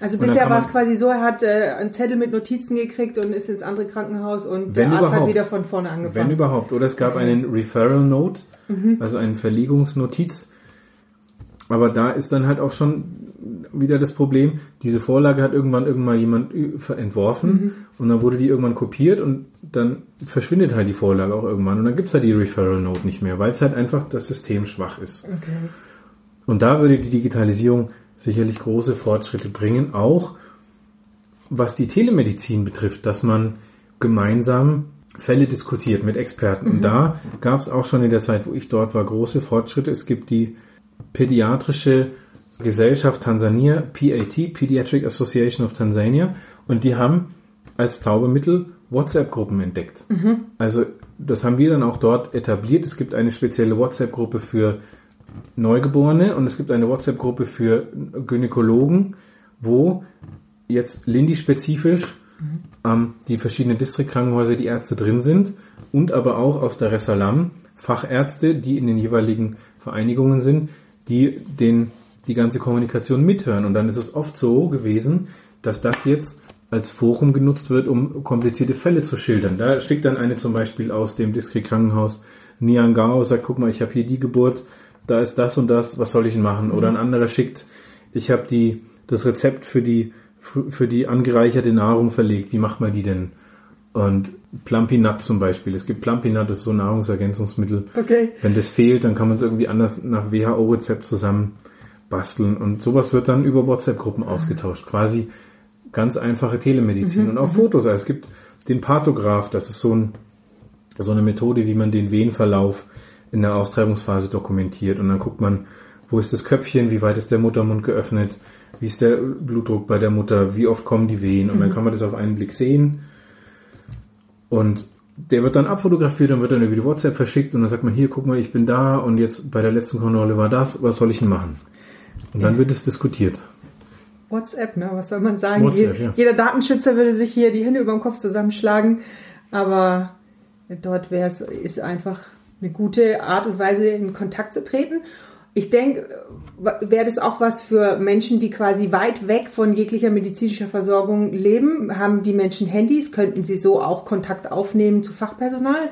Also Und dann bisher war es quasi so, er hat äh, einen Zettel mit Notizen gekriegt und ist ins andere Krankenhaus und der Arzt hat wieder von vorne angefangen. Wenn überhaupt. Oder es gab einen Referral Note, also eine Verlegungsnotiz. Aber da ist dann halt auch schon wieder das Problem, diese Vorlage hat irgendwann irgendwann jemand ver- entworfen und dann wurde die irgendwann kopiert und dann verschwindet halt die Vorlage auch irgendwann und dann gibt's halt die Referral Note nicht mehr, weil es halt einfach das System schwach ist. okay. Und da würde die Digitalisierung sicherlich große Fortschritte bringen, auch was die Telemedizin betrifft, dass man gemeinsam Fälle diskutiert mit Experten. Und da gab es auch schon in der Zeit, wo ich dort war, große Fortschritte. Es gibt die Pädiatrische Gesellschaft Tansania, PAT, Pediatric Association of Tanzania, und die haben als Zaubermittel WhatsApp-Gruppen entdeckt. Also das haben wir dann auch dort etabliert. Es gibt eine spezielle WhatsApp-Gruppe für Neugeborene und es gibt eine WhatsApp-Gruppe für Gynäkologen, wo jetzt Lindy-spezifisch ähm, die verschiedenen Distriktkrankenhäuser, die Ärzte drin sind und aber auch aus der Ressalam Fachärzte, die in den jeweiligen Vereinigungen sind, die den, die ganze Kommunikation mithören. Und dann ist es oft so gewesen, dass das jetzt als Forum genutzt wird, um komplizierte Fälle zu schildern. Da schickt dann eine zum Beispiel aus dem Distriktkrankenhaus Niangao, sagt, guck mal, ich habe hier die Geburt, da ist das und das, was soll ich denn machen? Oder ein anderer schickt, ich habe die das Rezept für die für die angereicherte Nahrung verlegt. Wie macht man die denn? Und Plumpy-Nut zum Beispiel. Es gibt Plumpy-Nut, das ist so ein Nahrungsergänzungsmittel. Okay. Wenn das fehlt, dann kann man es irgendwie anders nach WHO-Rezept zusammen basteln. Und sowas wird dann über WhatsApp-Gruppen ausgetauscht. Quasi ganz einfache Telemedizin. Und auch Fotos. Also es gibt den Pathograph, das ist so, ein, so eine Methode, wie man den Wehenverlauf in der Austreibungsphase dokumentiert. Und dann guckt man, wo ist das Köpfchen, wie weit ist der Muttermund geöffnet, wie ist der Blutdruck bei der Mutter, wie oft kommen die Wehen. Und dann kann man das auf einen Blick sehen. Und der wird dann abfotografiert und wird dann über die WhatsApp verschickt und dann sagt man, hier, guck mal, ich bin da und jetzt bei der letzten Kontrolle war das, was soll ich denn machen? Und dann wird es diskutiert. WhatsApp, ne? Was soll man sagen? WhatsApp, Je- ja. Jeder Datenschützer würde sich hier die Hände über den Kopf zusammenschlagen, aber dort wäre es ist einfach eine gute Art und Weise, in Kontakt zu treten. Ich denke, wäre das auch was für Menschen, die quasi weit weg von jeglicher medizinischer Versorgung leben? Haben die Menschen Handys? Könnten sie so auch Kontakt aufnehmen zu Fachpersonal?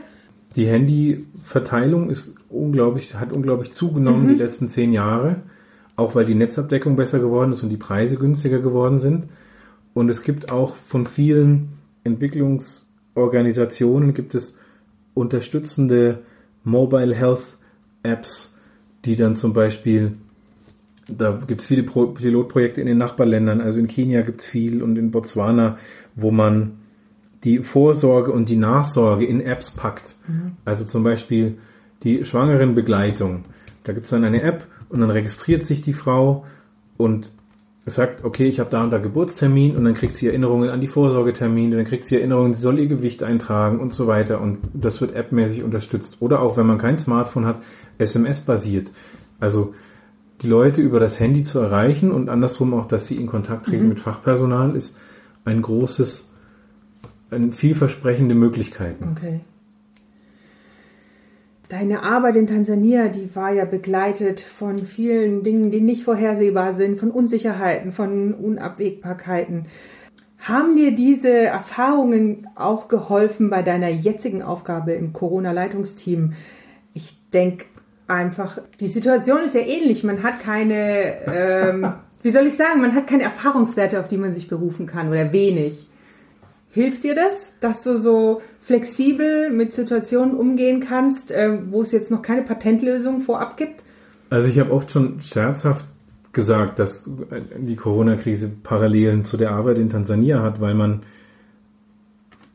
Die Handyverteilung ist unglaublich, hat unglaublich zugenommen die letzten zehn Jahre, auch weil die Netzabdeckung besser geworden ist und die Preise günstiger geworden sind. Und es gibt auch von vielen Entwicklungsorganisationen gibt es unterstützende Mobile Health Apps, die dann zum Beispiel, da gibt es viele Pro Pilotprojekte in den Nachbarländern, also in Kenia gibt es viel und in Botswana, wo man die Vorsorge und die Nachsorge in Apps packt. Also zum Beispiel die Schwangerenbegleitung. Da gibt es dann eine App und dann registriert sich die Frau und sagt, okay, ich habe da und da Geburtstermin und dann kriegt sie Erinnerungen an die Vorsorgetermine, dann kriegt sie Erinnerungen, sie soll ihr Gewicht eintragen und so weiter und das wird appmäßig unterstützt. Oder auch, wenn man kein Smartphone hat, SMS-basiert. Also die Leute über das Handy zu erreichen und andersrum auch, dass sie in Kontakt treten mit Fachpersonal, ist ein großes, eine vielversprechende Möglichkeiten. Okay. Deine Arbeit in Tansania, die war ja begleitet von vielen Dingen, die nicht vorhersehbar sind, von Unsicherheiten, von Unabwägbarkeiten. Haben dir diese Erfahrungen auch geholfen bei deiner jetzigen Aufgabe im Corona-Leitungsteam? Ich denke einfach, die Situation ist ja ähnlich. Man hat keine, ähm, wie soll ich sagen, man hat keine Erfahrungswerte, auf die man sich berufen kann oder wenig. Hilft dir das, dass du so flexibel mit Situationen umgehen kannst, äh, wo es jetzt noch keine Patentlösung vorab gibt? Also ich habe oft schon scherzhaft gesagt, dass die Corona-Krise Parallelen zu der Arbeit in Tansania hat, weil man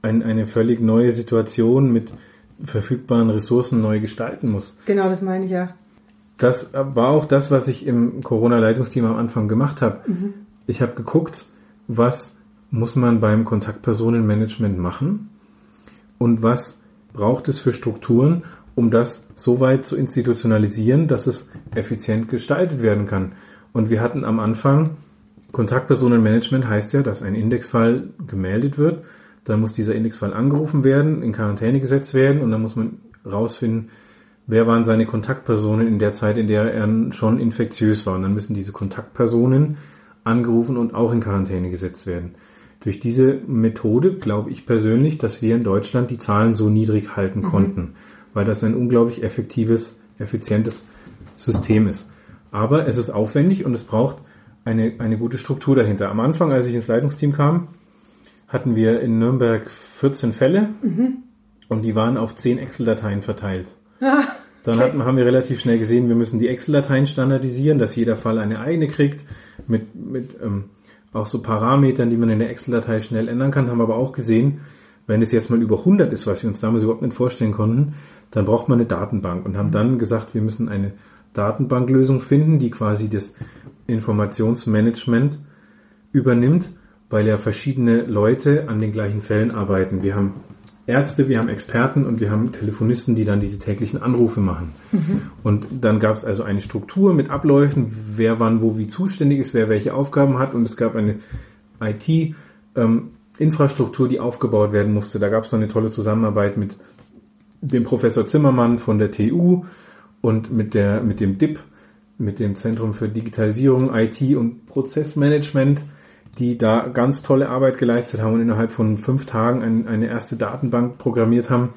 ein, eine völlig neue Situation mit verfügbaren Ressourcen neu gestalten muss. Genau, das meine ich ja. Das war auch das, was ich im Corona-Leitungsteam am Anfang gemacht habe. Ich habe geguckt, was muss man beim Kontaktpersonenmanagement machen und was braucht es für Strukturen, um das so weit zu institutionalisieren, dass es effizient gestaltet werden kann. Und wir hatten am Anfang, Kontaktpersonenmanagement heißt ja, dass ein Indexfall gemeldet wird, dann muss dieser Indexfall angerufen werden, in Quarantäne gesetzt werden und dann muss man rausfinden, wer waren seine Kontaktpersonen in der Zeit, in der er schon infektiös war. Und dann müssen diese Kontaktpersonen angerufen und auch in Quarantäne gesetzt werden. Durch diese Methode glaube ich persönlich, dass wir in Deutschland die Zahlen so niedrig halten mhm. konnten, weil das ein unglaublich effektives, effizientes System ist. Aber es ist aufwendig und es braucht eine, eine gute Struktur dahinter. Am Anfang, als ich ins Leitungsteam kam, hatten wir in Nürnberg 14 Fälle mhm. und die waren auf 10 Excel-Dateien verteilt. Ah, okay. Dann hatten, haben wir relativ schnell gesehen, wir müssen die Excel-Dateien standardisieren, dass jeder Fall eine eigene kriegt, mit, mit ähm, auch so Parametern, die man in der Excel-Datei schnell ändern kann, haben aber auch gesehen, wenn es jetzt mal über 100 ist, was wir uns damals überhaupt nicht vorstellen konnten, dann braucht man eine Datenbank und haben dann gesagt, wir müssen eine Datenbanklösung finden, die quasi das Informationsmanagement übernimmt, weil ja verschiedene Leute an den gleichen Fällen arbeiten. Wir haben Ärzte, wir haben Experten und wir haben Telefonisten, die dann diese täglichen Anrufe machen. Mhm. Und dann gab es also eine Struktur mit Abläufen, wer wann wo wie zuständig ist, wer welche Aufgaben hat und es gab eine IT-Infrastruktur, ähm, die aufgebaut werden musste. Da gab es dann eine tolle Zusammenarbeit mit dem Professor Zimmermann von der TU und mit, der, mit dem DIP, mit dem Zentrum für Digitalisierung, IT und Prozessmanagement die da ganz tolle Arbeit geleistet haben und innerhalb von fünf Tagen ein, eine erste Datenbank programmiert haben.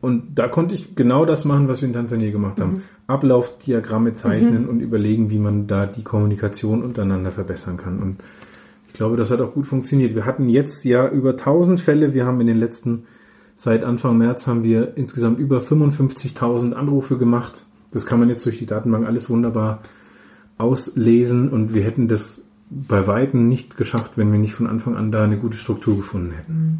Und da konnte ich genau das machen, was wir in Tansania gemacht haben. Mhm. Ablaufdiagramme zeichnen mhm. und überlegen, wie man da die Kommunikation untereinander verbessern kann. Und ich glaube, das hat auch gut funktioniert. Wir hatten jetzt ja über 1000 Fälle. Wir haben in den letzten, seit Anfang März haben wir insgesamt über 55.000 Anrufe gemacht. Das kann man jetzt durch die Datenbank alles wunderbar auslesen und wir hätten das bei Weitem nicht geschafft, wenn wir nicht von Anfang an da eine gute Struktur gefunden hätten. Mhm.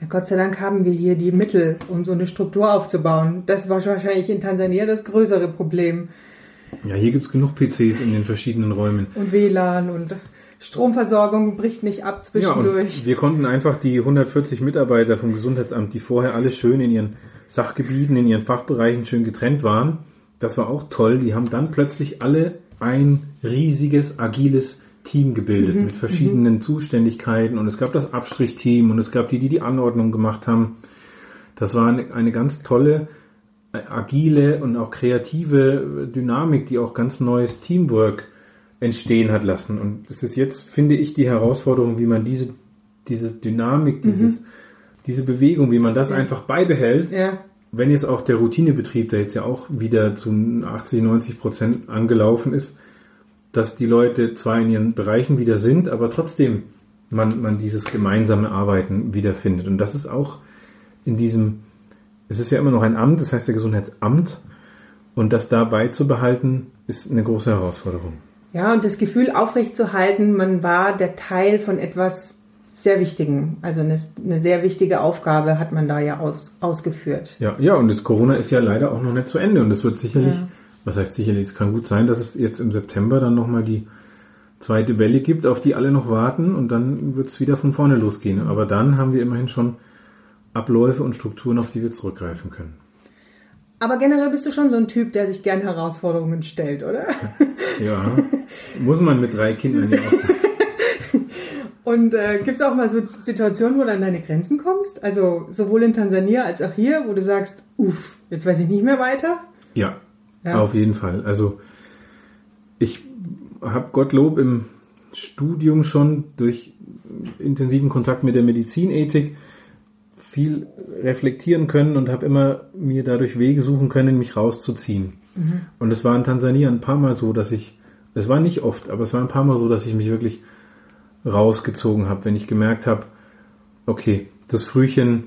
Ja, Gott sei Dank haben wir hier die Mittel, um so eine Struktur aufzubauen. Das war wahrscheinlich in Tansania das größere Problem. Ja, hier gibt es genug PCs in den verschiedenen Räumen. Und WLAN und Stromversorgung bricht nicht ab zwischendurch. Ja, wir konnten einfach die 140 Mitarbeiter vom Gesundheitsamt, die vorher alle schön in ihren Sachgebieten, in ihren Fachbereichen schön getrennt waren, das war auch toll. Die haben dann plötzlich alle ein riesiges, agiles Team gebildet mhm. mit verschiedenen mhm. Zuständigkeiten und es gab das Abstrichteam und es gab die, die die Anordnung gemacht haben. Das war eine, eine ganz tolle, äh, agile und auch kreative Dynamik, die auch ganz neues Teamwork entstehen hat lassen. Und es ist jetzt, finde ich, die Herausforderung, wie man diese, diese Dynamik, mhm. dieses, diese Bewegung, wie man das ja. einfach beibehält. Ja. Wenn jetzt auch der Routinebetrieb, der jetzt ja auch wieder zu 80, 90 Prozent angelaufen ist, dass die Leute zwar in ihren Bereichen wieder sind, aber trotzdem man, man dieses gemeinsame Arbeiten wiederfindet. Und das ist auch in diesem, es ist ja immer noch ein Amt, das heißt der Gesundheitsamt, und das da beizubehalten, ist eine große Herausforderung. Ja, und das Gefühl aufrechtzuerhalten, man war der Teil von etwas sehr Wichtigen. Also eine, eine sehr wichtige Aufgabe hat man da ja aus, ausgeführt. Ja, ja, und das Corona ist ja leider auch noch nicht zu Ende und es wird sicherlich ja was heißt sicherlich, es kann gut sein, dass es jetzt im September dann nochmal die zweite Welle gibt, auf die alle noch warten und dann wird es wieder von vorne losgehen. Aber dann haben wir immerhin schon Abläufe und Strukturen, auf die wir zurückgreifen können. Aber generell bist du schon so ein Typ, der sich gern Herausforderungen stellt, oder? Ja, muss man mit drei Kindern ja auch sagen. Und äh, gibt es auch mal so Situationen, wo du an deine Grenzen kommst? Also sowohl in Tansania als auch hier, wo du sagst, uff, jetzt weiß ich nicht mehr weiter? Ja, ja. Auf jeden Fall. Also ich habe Gottlob im Studium schon durch intensiven Kontakt mit der Medizinethik viel reflektieren können und habe immer mir dadurch Wege suchen können, mich rauszuziehen. Mhm. Und es war in Tansania ein paar Mal so, dass ich, es war nicht oft, aber es war ein paar Mal so, dass ich mich wirklich rausgezogen habe, wenn ich gemerkt habe, okay, das Frühchen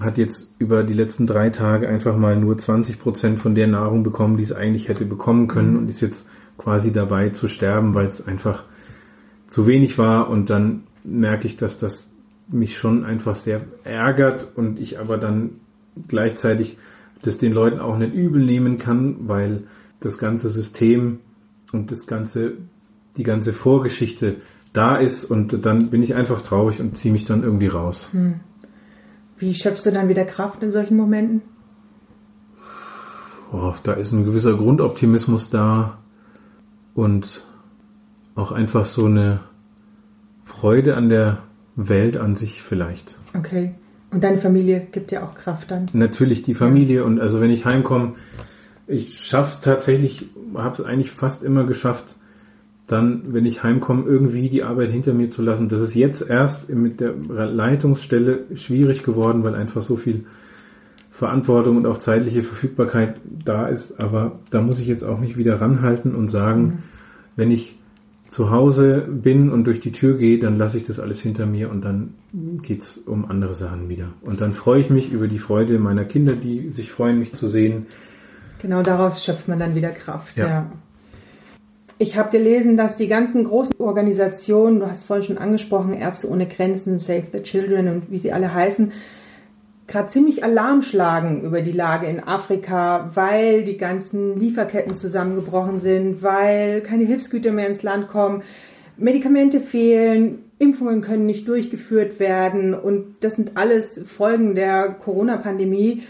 hat jetzt über die letzten drei Tage einfach mal nur 20 Prozent von der Nahrung bekommen, die es eigentlich hätte bekommen können mhm. und ist jetzt quasi dabei zu sterben, weil es einfach zu wenig war und dann merke ich, dass das mich schon einfach sehr ärgert und ich aber dann gleichzeitig das den Leuten auch nicht übel nehmen kann, weil das ganze System und das ganze, die ganze Vorgeschichte da ist und dann bin ich einfach traurig und ziehe mich dann irgendwie raus. Mhm. Wie schöpfst du dann wieder Kraft in solchen Momenten? Oh, da ist ein gewisser Grundoptimismus da und auch einfach so eine Freude an der Welt an sich vielleicht. Okay. Und deine Familie gibt dir auch Kraft dann? Natürlich die Familie ja. und also wenn ich heimkomme, ich schaffe es tatsächlich, habe es eigentlich fast immer geschafft, dann, wenn ich heimkomme, irgendwie die Arbeit hinter mir zu lassen. Das ist jetzt erst mit der Leitungsstelle schwierig geworden, weil einfach so viel Verantwortung und auch zeitliche Verfügbarkeit da ist. Aber da muss ich jetzt auch mich wieder ranhalten und sagen, mhm. wenn ich zu Hause bin und durch die Tür gehe, dann lasse ich das alles hinter mir und dann geht's um andere Sachen wieder. Und dann freue ich mich über die Freude meiner Kinder, die sich freuen, mich zu sehen. Genau daraus schöpft man dann wieder Kraft. Ja. ja. Ich habe gelesen, dass die ganzen großen Organisationen, du hast vorhin schon angesprochen, Ärzte ohne Grenzen, Save the Children und wie sie alle heißen, gerade ziemlich Alarm schlagen über die Lage in Afrika, weil die ganzen Lieferketten zusammengebrochen sind, weil keine Hilfsgüter mehr ins Land kommen, Medikamente fehlen, Impfungen können nicht durchgeführt werden und das sind alles Folgen der Corona-Pandemie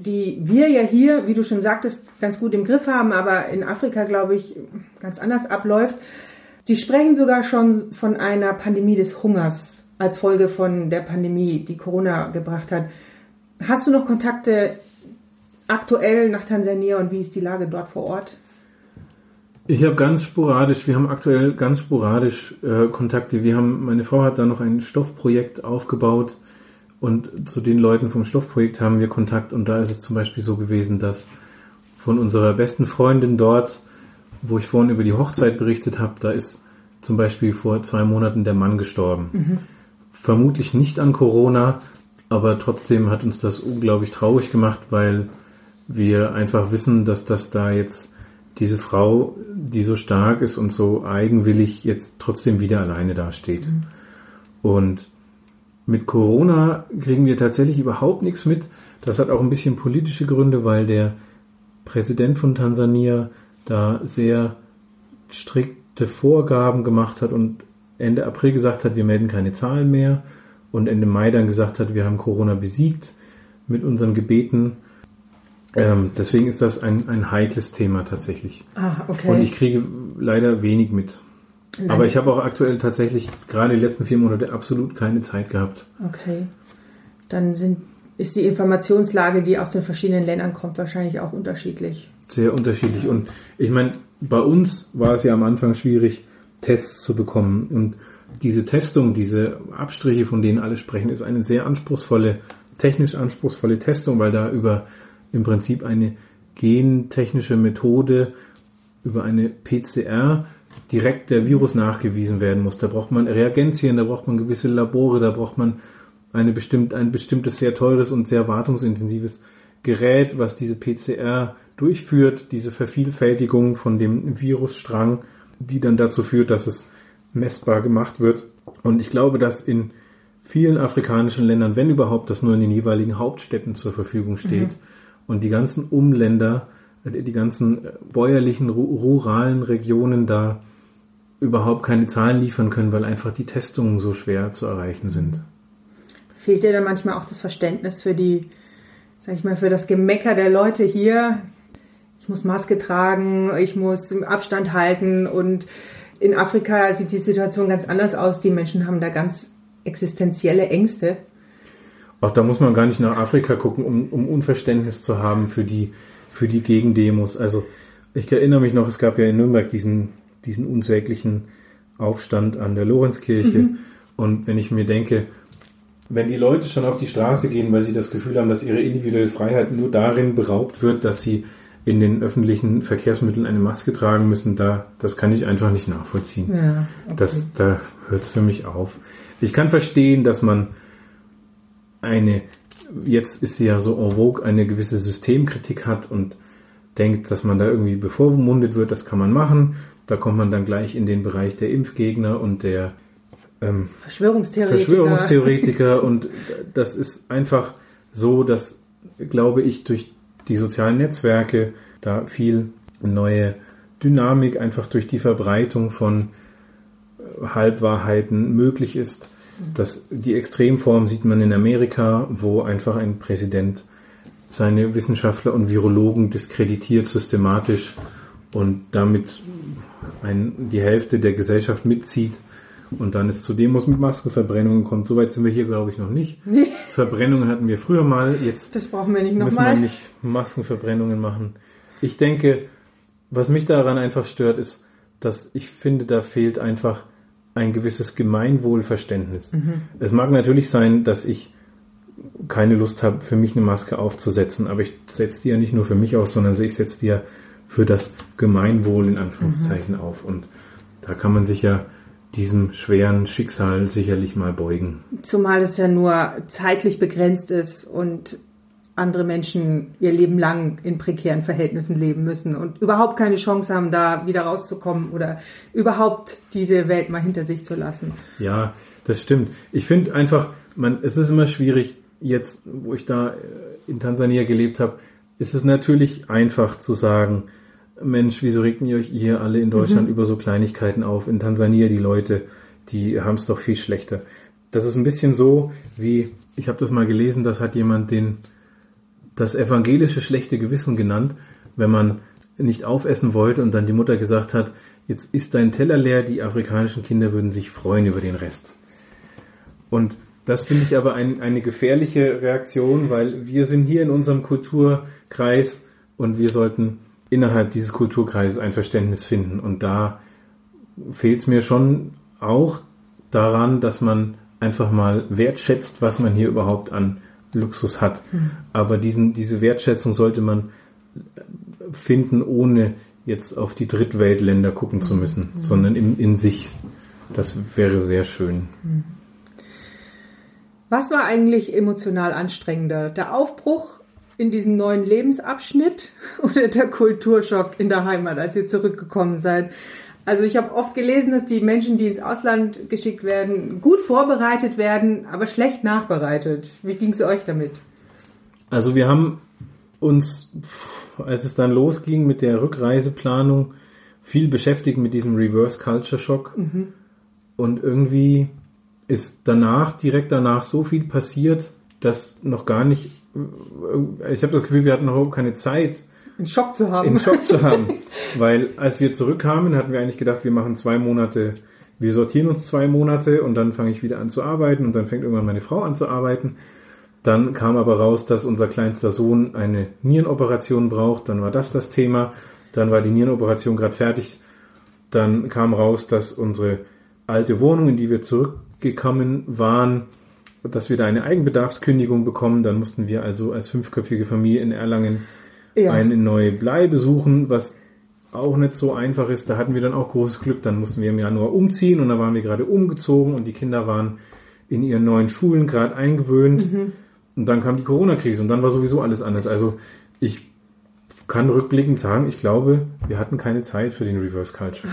die wir ja hier, wie du schon sagtest, ganz gut im Griff haben, aber in Afrika, glaube ich, ganz anders abläuft. Sie sprechen sogar schon von einer Pandemie des Hungers als Folge von der Pandemie, die Corona gebracht hat. Hast du noch Kontakte aktuell nach Tansania und wie ist die Lage dort vor Ort? Ich habe ganz sporadisch, wir haben aktuell ganz sporadisch äh, Kontakte. Wir haben, meine Frau hat da noch ein Stoffprojekt aufgebaut und zu den Leuten vom Stoffprojekt haben wir Kontakt und da ist es zum Beispiel so gewesen, dass von unserer besten Freundin dort, wo ich vorhin über die Hochzeit berichtet habe, da ist zum Beispiel vor zwei Monaten der Mann gestorben. Mhm. Vermutlich nicht an Corona, aber trotzdem hat uns das unglaublich traurig gemacht, weil wir einfach wissen, dass das da jetzt diese Frau, die so stark ist und so eigenwillig jetzt trotzdem wieder alleine dasteht. Mhm. Und mit Corona kriegen wir tatsächlich überhaupt nichts mit. Das hat auch ein bisschen politische Gründe, weil der Präsident von Tansania da sehr strikte Vorgaben gemacht hat und Ende April gesagt hat, wir melden keine Zahlen mehr und Ende Mai dann gesagt hat, wir haben Corona besiegt mit unseren Gebeten. Ähm, deswegen ist das ein, ein heikles Thema tatsächlich. Ah, okay. Und ich kriege leider wenig mit. Nein. Aber ich habe auch aktuell tatsächlich gerade die letzten vier Monate absolut keine Zeit gehabt. Okay. Dann sind, ist die Informationslage, die aus den verschiedenen Ländern kommt, wahrscheinlich auch unterschiedlich. Sehr unterschiedlich. Und ich meine, bei uns war es ja am Anfang schwierig, Tests zu bekommen. Und diese Testung, diese Abstriche, von denen alle sprechen, ist eine sehr anspruchsvolle, technisch anspruchsvolle Testung, weil da über im Prinzip eine gentechnische Methode, über eine PCR direkt der Virus nachgewiesen werden muss. Da braucht man Reagenzien, da braucht man gewisse Labore, da braucht man eine bestimmt, ein bestimmtes sehr teures und sehr wartungsintensives Gerät, was diese PCR durchführt, diese Vervielfältigung von dem Virusstrang, die dann dazu führt, dass es messbar gemacht wird. Und ich glaube, dass in vielen afrikanischen Ländern, wenn überhaupt, das nur in den jeweiligen Hauptstädten zur Verfügung steht mhm. und die ganzen Umländer, die ganzen bäuerlichen, ruralen Regionen da überhaupt keine Zahlen liefern können, weil einfach die Testungen so schwer zu erreichen sind. Fehlt dir da manchmal auch das Verständnis für die, sag ich mal, für das Gemecker der Leute hier? Ich muss Maske tragen, ich muss Abstand halten und in Afrika sieht die Situation ganz anders aus. Die Menschen haben da ganz existenzielle Ängste. Auch da muss man gar nicht nach Afrika gucken, um, um Unverständnis zu haben für die, für die Gegendemos. Also ich erinnere mich noch, es gab ja in Nürnberg diesen diesen unsäglichen Aufstand an der Lorenzkirche. Mhm. Und wenn ich mir denke, wenn die Leute schon auf die Straße gehen, weil sie das Gefühl haben, dass ihre individuelle Freiheit nur darin beraubt wird, dass sie in den öffentlichen Verkehrsmitteln eine Maske tragen müssen, da, das kann ich einfach nicht nachvollziehen. Ja, okay. das, da hört es für mich auf. Ich kann verstehen, dass man eine, jetzt ist sie ja so en vogue, eine gewisse Systemkritik hat und denkt, dass man da irgendwie bevormundet wird, das kann man machen. Da kommt man dann gleich in den Bereich der Impfgegner und der ähm, Verschwörungstheoretiker. Verschwörungstheoretiker. und das ist einfach so, dass, glaube ich, durch die sozialen Netzwerke da viel neue Dynamik einfach durch die Verbreitung von äh, Halbwahrheiten möglich ist. Das, die Extremform sieht man in Amerika, wo einfach ein Präsident seine Wissenschaftler und Virologen diskreditiert systematisch und damit ein, die Hälfte der Gesellschaft mitzieht und dann es zu Demos mit Maskenverbrennungen kommt. Soweit sind wir hier, glaube ich, noch nicht. Nee. Verbrennungen hatten wir früher mal. Jetzt das brauchen wir nicht müssen wir nicht Maskenverbrennungen machen. Ich denke, was mich daran einfach stört, ist, dass ich finde, da fehlt einfach ein gewisses Gemeinwohlverständnis. Es mag natürlich sein, dass ich keine Lust habe, für mich eine Maske aufzusetzen, aber ich setze die ja nicht nur für mich aus, sondern ich setze die ja für das Gemeinwohl in Anführungszeichen auf. Und da kann man sich ja diesem schweren Schicksal sicherlich mal beugen. Zumal es ja nur zeitlich begrenzt ist und andere Menschen ihr Leben lang in prekären Verhältnissen leben müssen und überhaupt keine Chance haben, da wieder rauszukommen oder überhaupt diese Welt mal hinter sich zu lassen. Ja, das stimmt. Ich finde einfach, man, es ist immer schwierig, jetzt, wo ich da äh, in Tansania gelebt habe, ist es natürlich einfach zu sagen, Mensch, wieso regt ihr euch hier alle in Deutschland mhm. über so Kleinigkeiten auf? In Tansania die Leute, die haben es doch viel schlechter. Das ist ein bisschen so, wie, ich habe das mal gelesen, das hat jemand den, das evangelische schlechte Gewissen genannt, wenn man nicht aufessen wollte und dann die Mutter gesagt hat, jetzt ist dein Teller leer, die afrikanischen Kinder würden sich freuen über den Rest. Und das finde ich aber ein, eine gefährliche Reaktion, weil wir sind hier in unserem Kulturkreis und wir sollten innerhalb dieses Kulturkreises ein Verständnis finden. Und da fehlt es mir schon auch daran, dass man einfach mal wertschätzt, was man hier überhaupt an Luxus hat. Mhm. Aber diesen, diese Wertschätzung sollte man finden, ohne jetzt auf die Drittweltländer gucken zu müssen, mhm. sondern in, in sich. Das wäre sehr schön. Mhm. Was war eigentlich emotional anstrengender? Der Aufbruch in diesen neuen Lebensabschnitt oder der Kulturschock in der Heimat, als ihr zurückgekommen seid? Also ich habe oft gelesen, dass die Menschen, die ins Ausland geschickt werden, gut vorbereitet werden, aber schlecht nachbereitet. Wie ging es euch damit? Also wir haben uns, als es dann losging mit der Rückreiseplanung, viel beschäftigt mit diesem Reverse Culture Shock. Mhm. Und irgendwie ist danach, direkt danach so viel passiert, dass noch gar nicht, ich habe das Gefühl, wir hatten noch keine Zeit, einen Schock zu haben. Einen Schock zu haben. Weil als wir zurückkamen, hatten wir eigentlich gedacht, wir machen zwei Monate, wir sortieren uns zwei Monate und dann fange ich wieder an zu arbeiten und dann fängt irgendwann meine Frau an zu arbeiten. Dann kam aber raus, dass unser kleinster Sohn eine Nierenoperation braucht. Dann war das das Thema. Dann war die Nierenoperation gerade fertig. Dann kam raus, dass unsere alte Wohnung, in die wir zurück gekommen waren, dass wir da eine Eigenbedarfskündigung bekommen. Dann mussten wir also als fünfköpfige Familie in Erlangen ja. eine neue Bleibe suchen, was auch nicht so einfach ist. Da hatten wir dann auch großes Glück. Dann mussten wir im Januar umziehen und da waren wir gerade umgezogen und die Kinder waren in ihren neuen Schulen gerade eingewöhnt. Mhm. Und dann kam die Corona-Krise und dann war sowieso alles anders. Also ich kann rückblickend sagen, ich glaube, wir hatten keine Zeit für den Reverse Culture.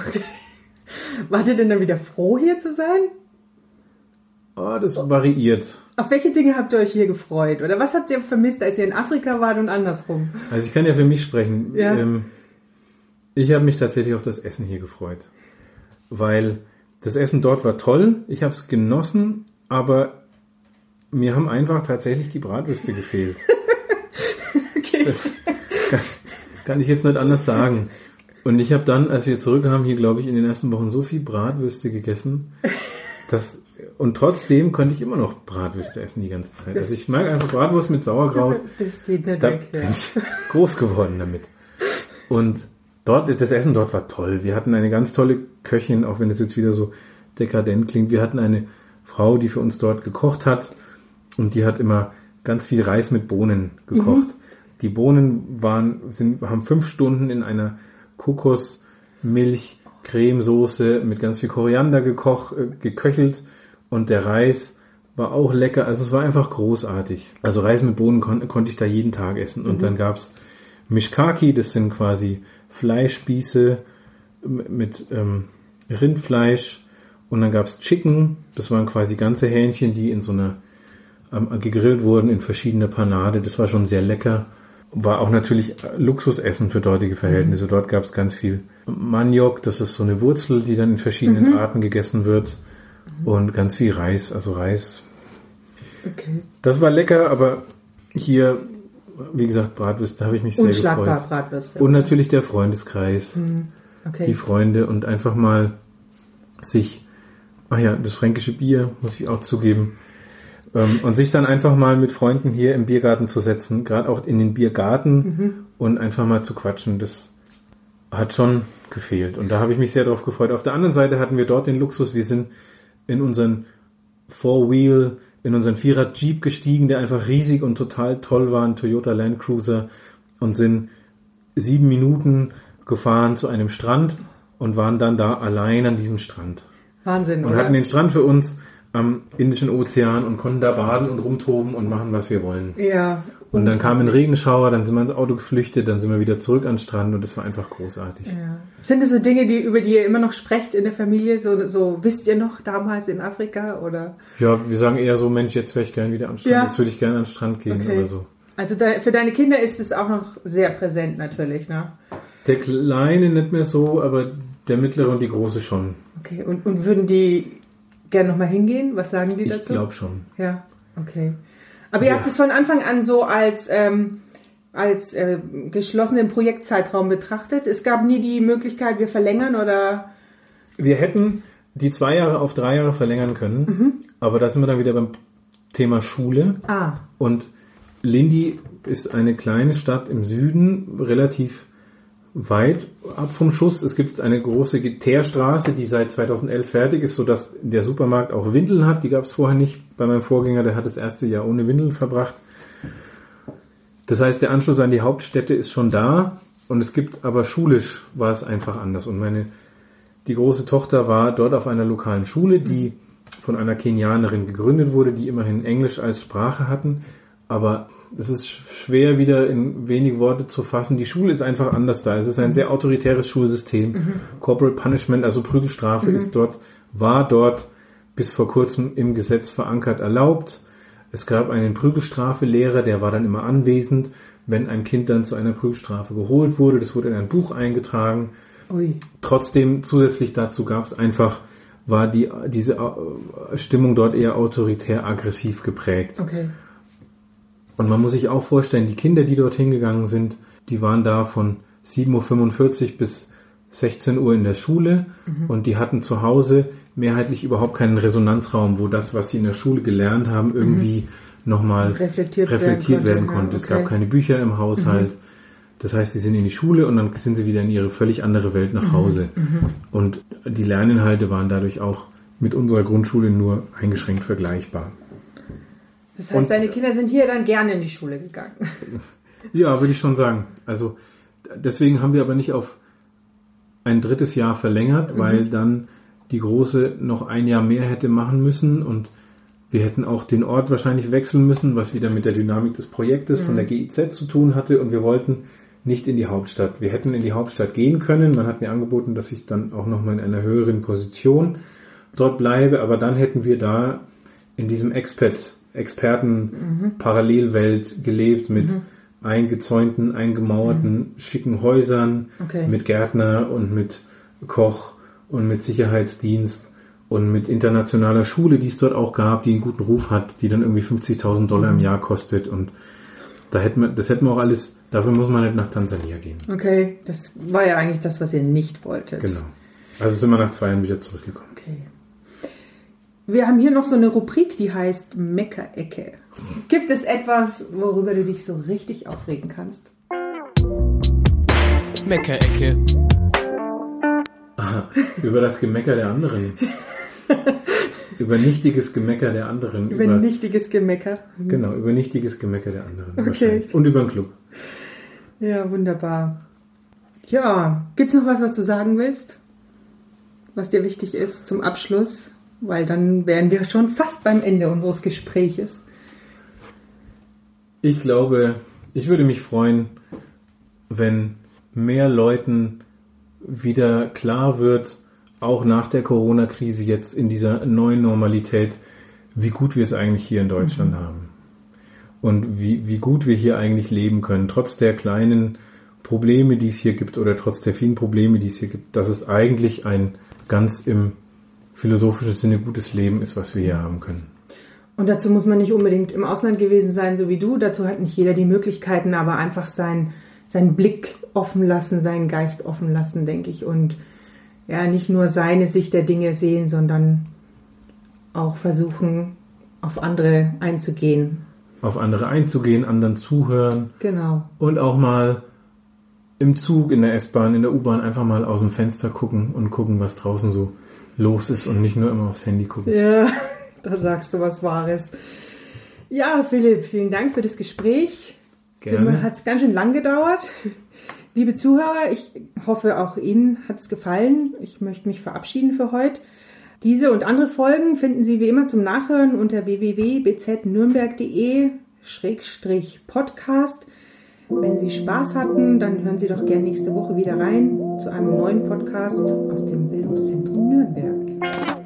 Wart ihr denn dann wieder froh, hier zu sein? Oh, das variiert. Auf welche Dinge habt ihr euch hier gefreut? Oder was habt ihr vermisst, als ihr in Afrika wart und andersrum? Also ich kann ja für mich sprechen. Ja. Ähm, ich habe mich tatsächlich auf das Essen hier gefreut. Weil das Essen dort war toll. Ich habe es genossen, aber mir haben einfach tatsächlich die Bratwürste gefehlt. okay. Das kann, kann ich jetzt nicht anders sagen. Und ich habe dann, als wir zurückkamen, hier glaube ich in den ersten Wochen so viel Bratwürste gegessen, dass und trotzdem könnte ich immer noch Bratwürste essen die ganze Zeit. also ich mag einfach Bratwurst mit Sauerkraut. Das geht nicht da weg. Ja. Bin ich groß geworden damit. Und dort, das Essen dort war toll. Wir hatten eine ganz tolle Köchin, auch wenn das jetzt wieder so dekadent klingt. Wir hatten eine Frau, die für uns dort gekocht hat und die hat immer ganz viel Reis mit Bohnen gekocht. Mhm. Die Bohnen waren, sind, haben fünf Stunden in einer Kokosmilch Cremesoße mit ganz viel Koriander gekocht, äh, geköchelt und der Reis war auch lecker. Also es war einfach großartig. Also Reis mit Bohnen kon konnte ich da jeden Tag essen. Und mhm. dann gab's Mishkaki, das sind quasi Fleischspieße mit ähm, Rindfleisch. Und dann gab's Chicken, das waren quasi ganze Hähnchen, die in so einer ähm, gegrillt wurden in verschiedene Panade. Das war schon sehr lecker. War auch natürlich Luxusessen für dortige Verhältnisse. Mhm. Dort gab's ganz viel Maniok, das ist so eine Wurzel, die dann in verschiedenen mhm. Arten gegessen wird und ganz viel Reis, also Reis. Okay. Das war lecker, aber hier, wie gesagt, Bratwürste habe ich mich sehr gefreut. Bratwürste. Und natürlich der Freundeskreis, mhm. okay. die Freunde und einfach mal sich, ach ja, das fränkische Bier, muss ich auch zugeben, ähm, und sich dann einfach mal mit Freunden hier im Biergarten zu setzen, gerade auch in den Biergarten mhm. und einfach mal zu quatschen, das hat schon gefehlt. Und da habe ich mich sehr darauf gefreut. Auf der anderen Seite hatten wir dort den Luxus, wir sind in unseren Four-Wheel, in unseren Vierer Jeep gestiegen, der einfach riesig und total toll war, ein Toyota Land Cruiser und sind sieben Minuten gefahren zu einem Strand und waren dann da allein an diesem Strand. Wahnsinn, Und oder? hatten den Strand für uns am Indischen Ozean und konnten da baden und rumtoben und machen, was wir wollen. ja. Und dann kam ein Regenschauer, dann sind wir ins Auto geflüchtet, dann sind wir wieder zurück an den Strand und es war einfach großartig. Ja. Sind das so Dinge, die, über die ihr immer noch sprecht in der Familie? So, so wisst ihr noch damals in Afrika oder? Ja, wir sagen eher so, Mensch, jetzt wäre ich gerne wieder am Strand, Ja. jetzt würde ich gerne an den Strand gehen Okay. oder so. Also da, für deine Kinder ist es auch noch sehr präsent natürlich, ne? Der Kleine nicht mehr so, aber der Mittlere und die Große schon. Okay. Und, und würden die gerne nochmal hingehen? Was sagen die Ich dazu? glaube schon. Ja, okay. Aber ihr Ja. habt es von Anfang an so als, ähm, als äh, geschlossenen Projektzeitraum betrachtet. Es gab nie die Möglichkeit, wir verlängern oder. Wir hätten die zwei Jahre auf drei Jahre verlängern können, Mhm. aber da sind wir dann wieder beim Thema Schule. Ah, Und Lindy ist eine kleine Stadt im Süden, relativ weit ab vom Schuss. Es gibt eine große Teerstraße, die seit 2011 fertig ist, sodass der Supermarkt auch Windeln hat. Die gab es vorher nicht. Bei meinem Vorgänger, der hat das erste Jahr ohne Windeln verbracht. Das heißt, der Anschluss an die Hauptstädte ist schon da. Und es gibt aber schulisch war es einfach anders. Und meine, die große Tochter war dort auf einer lokalen Schule, die von einer Kenianerin gegründet wurde, die immerhin Englisch als Sprache hatten. Aber es ist schwer wieder in wenig Worte zu fassen. Die Schule ist einfach anders da. Es ist ein sehr autoritäres Schulsystem. Corporal Punishment, also Prügelstrafe, ist dort, war dort bis vor kurzem im Gesetz verankert erlaubt. Es gab einen Prügelstrafelehrer, der war dann immer anwesend, wenn ein Kind dann zu einer Prügelstrafe geholt wurde. Das wurde in ein Buch eingetragen. ui. Trotzdem zusätzlich dazu gab es einfach, war die, diese äh, Stimmung dort eher autoritär aggressiv geprägt. Okay. Und man muss sich auch vorstellen, die Kinder, die dort hingegangen sind, die waren da von 7.45 Uhr bis 16 Uhr in der Schule und die hatten zu Hause mehrheitlich überhaupt keinen Resonanzraum, wo das, was sie in der Schule gelernt haben, irgendwie nochmal Reflektiert reflektiert, werden werden konnte, konnte. Es gab keine Bücher im Haushalt. Das heißt, sie sind in die Schule und dann sind sie wieder in ihre völlig andere Welt nach Hause. Und die Lerninhalte waren dadurch auch mit unserer Grundschule nur eingeschränkt vergleichbar. Das heißt, Und- deine Kinder sind hier dann gerne in die Schule gegangen. Ja, würde ich schon sagen. Also deswegen haben wir aber nicht auf ein drittes Jahr verlängert, weil dann die große noch ein Jahr mehr hätte machen müssen und wir hätten auch den Ort wahrscheinlich wechseln müssen, was wieder mit der Dynamik des Projektes von der GIZ zu tun hatte und wir wollten nicht in die Hauptstadt. Wir hätten in die Hauptstadt gehen können. Man hat mir angeboten, dass ich dann auch noch mal in einer höheren Position dort bleibe, aber dann hätten wir da in diesem Expat, Experten Parallelwelt gelebt mit eingezäunten, eingemauerten, schicken Häusern, Okay. mit Gärtner und mit Koch und mit Sicherheitsdienst und mit internationaler Schule, die es dort auch gab, die einen guten Ruf hat, die dann irgendwie 50.000 Dollar im Jahr kostet und da hätten wir, das hätten wir auch alles, dafür muss man nicht nach Tansania gehen. Okay, das war ja eigentlich das, was ihr nicht wolltet. Genau. Also sind wir nach zwei Jahren wieder zurückgekommen. Okay. Wir haben hier noch so eine Rubrik, die heißt Meckerecke. Gibt es etwas, worüber du dich so richtig aufregen kannst? Meckerecke. Über das Gemecker der anderen. über nichtiges Gemecker der anderen. Über ein nichtiges Gemecker. genau, über nichtiges Gemecker der anderen. Okay. Und über den Club. Ja, wunderbar. Ja, gibt's noch was, was du sagen willst? Was dir wichtig ist zum Abschluss? Weil dann wären wir schon fast beim Ende unseres Gespräches. Ich glaube, ich würde mich freuen, wenn mehr Leuten wieder klar wird, auch nach der Corona-Krise jetzt in dieser neuen Normalität, wie gut wir es eigentlich hier in Deutschland haben. Und wie, wie gut wir hier eigentlich leben können, trotz der kleinen Probleme, die es hier gibt, oder trotz der vielen Probleme, die es hier gibt, dass es eigentlich ein ganz im philosophischen Sinne gutes Leben ist, was wir hier haben können. Und dazu muss man nicht unbedingt im Ausland gewesen sein, so wie du. Dazu hat nicht jeder die Möglichkeiten, aber einfach sein, seinen Blick offen lassen, seinen Geist offen lassen, denke ich. Und ja, nicht nur seine Sicht der Dinge sehen, sondern auch versuchen, auf andere einzugehen. Auf andere einzugehen, anderen zuhören, Genau. und auch mal im Zug, in der S-Bahn, in der U-Bahn einfach mal aus dem Fenster gucken und gucken, was draußen so los ist und nicht nur immer aufs Handy gucken. Ja, da sagst du was Wahres. Ja, Philipp, vielen Dank für das Gespräch. Gerne. Hat es ganz schön lang gedauert. Liebe Zuhörer, ich hoffe, auch Ihnen hat es gefallen. Ich möchte mich verabschieden für heute. Diese und andere Folgen finden Sie wie immer zum Nachhören unter www.bznürnberg.de-podcast. Wenn Sie Spaß hatten, dann hören Sie doch gerne nächste Woche wieder rein zu einem neuen Podcast aus dem Bildungszentrum Nürnberg.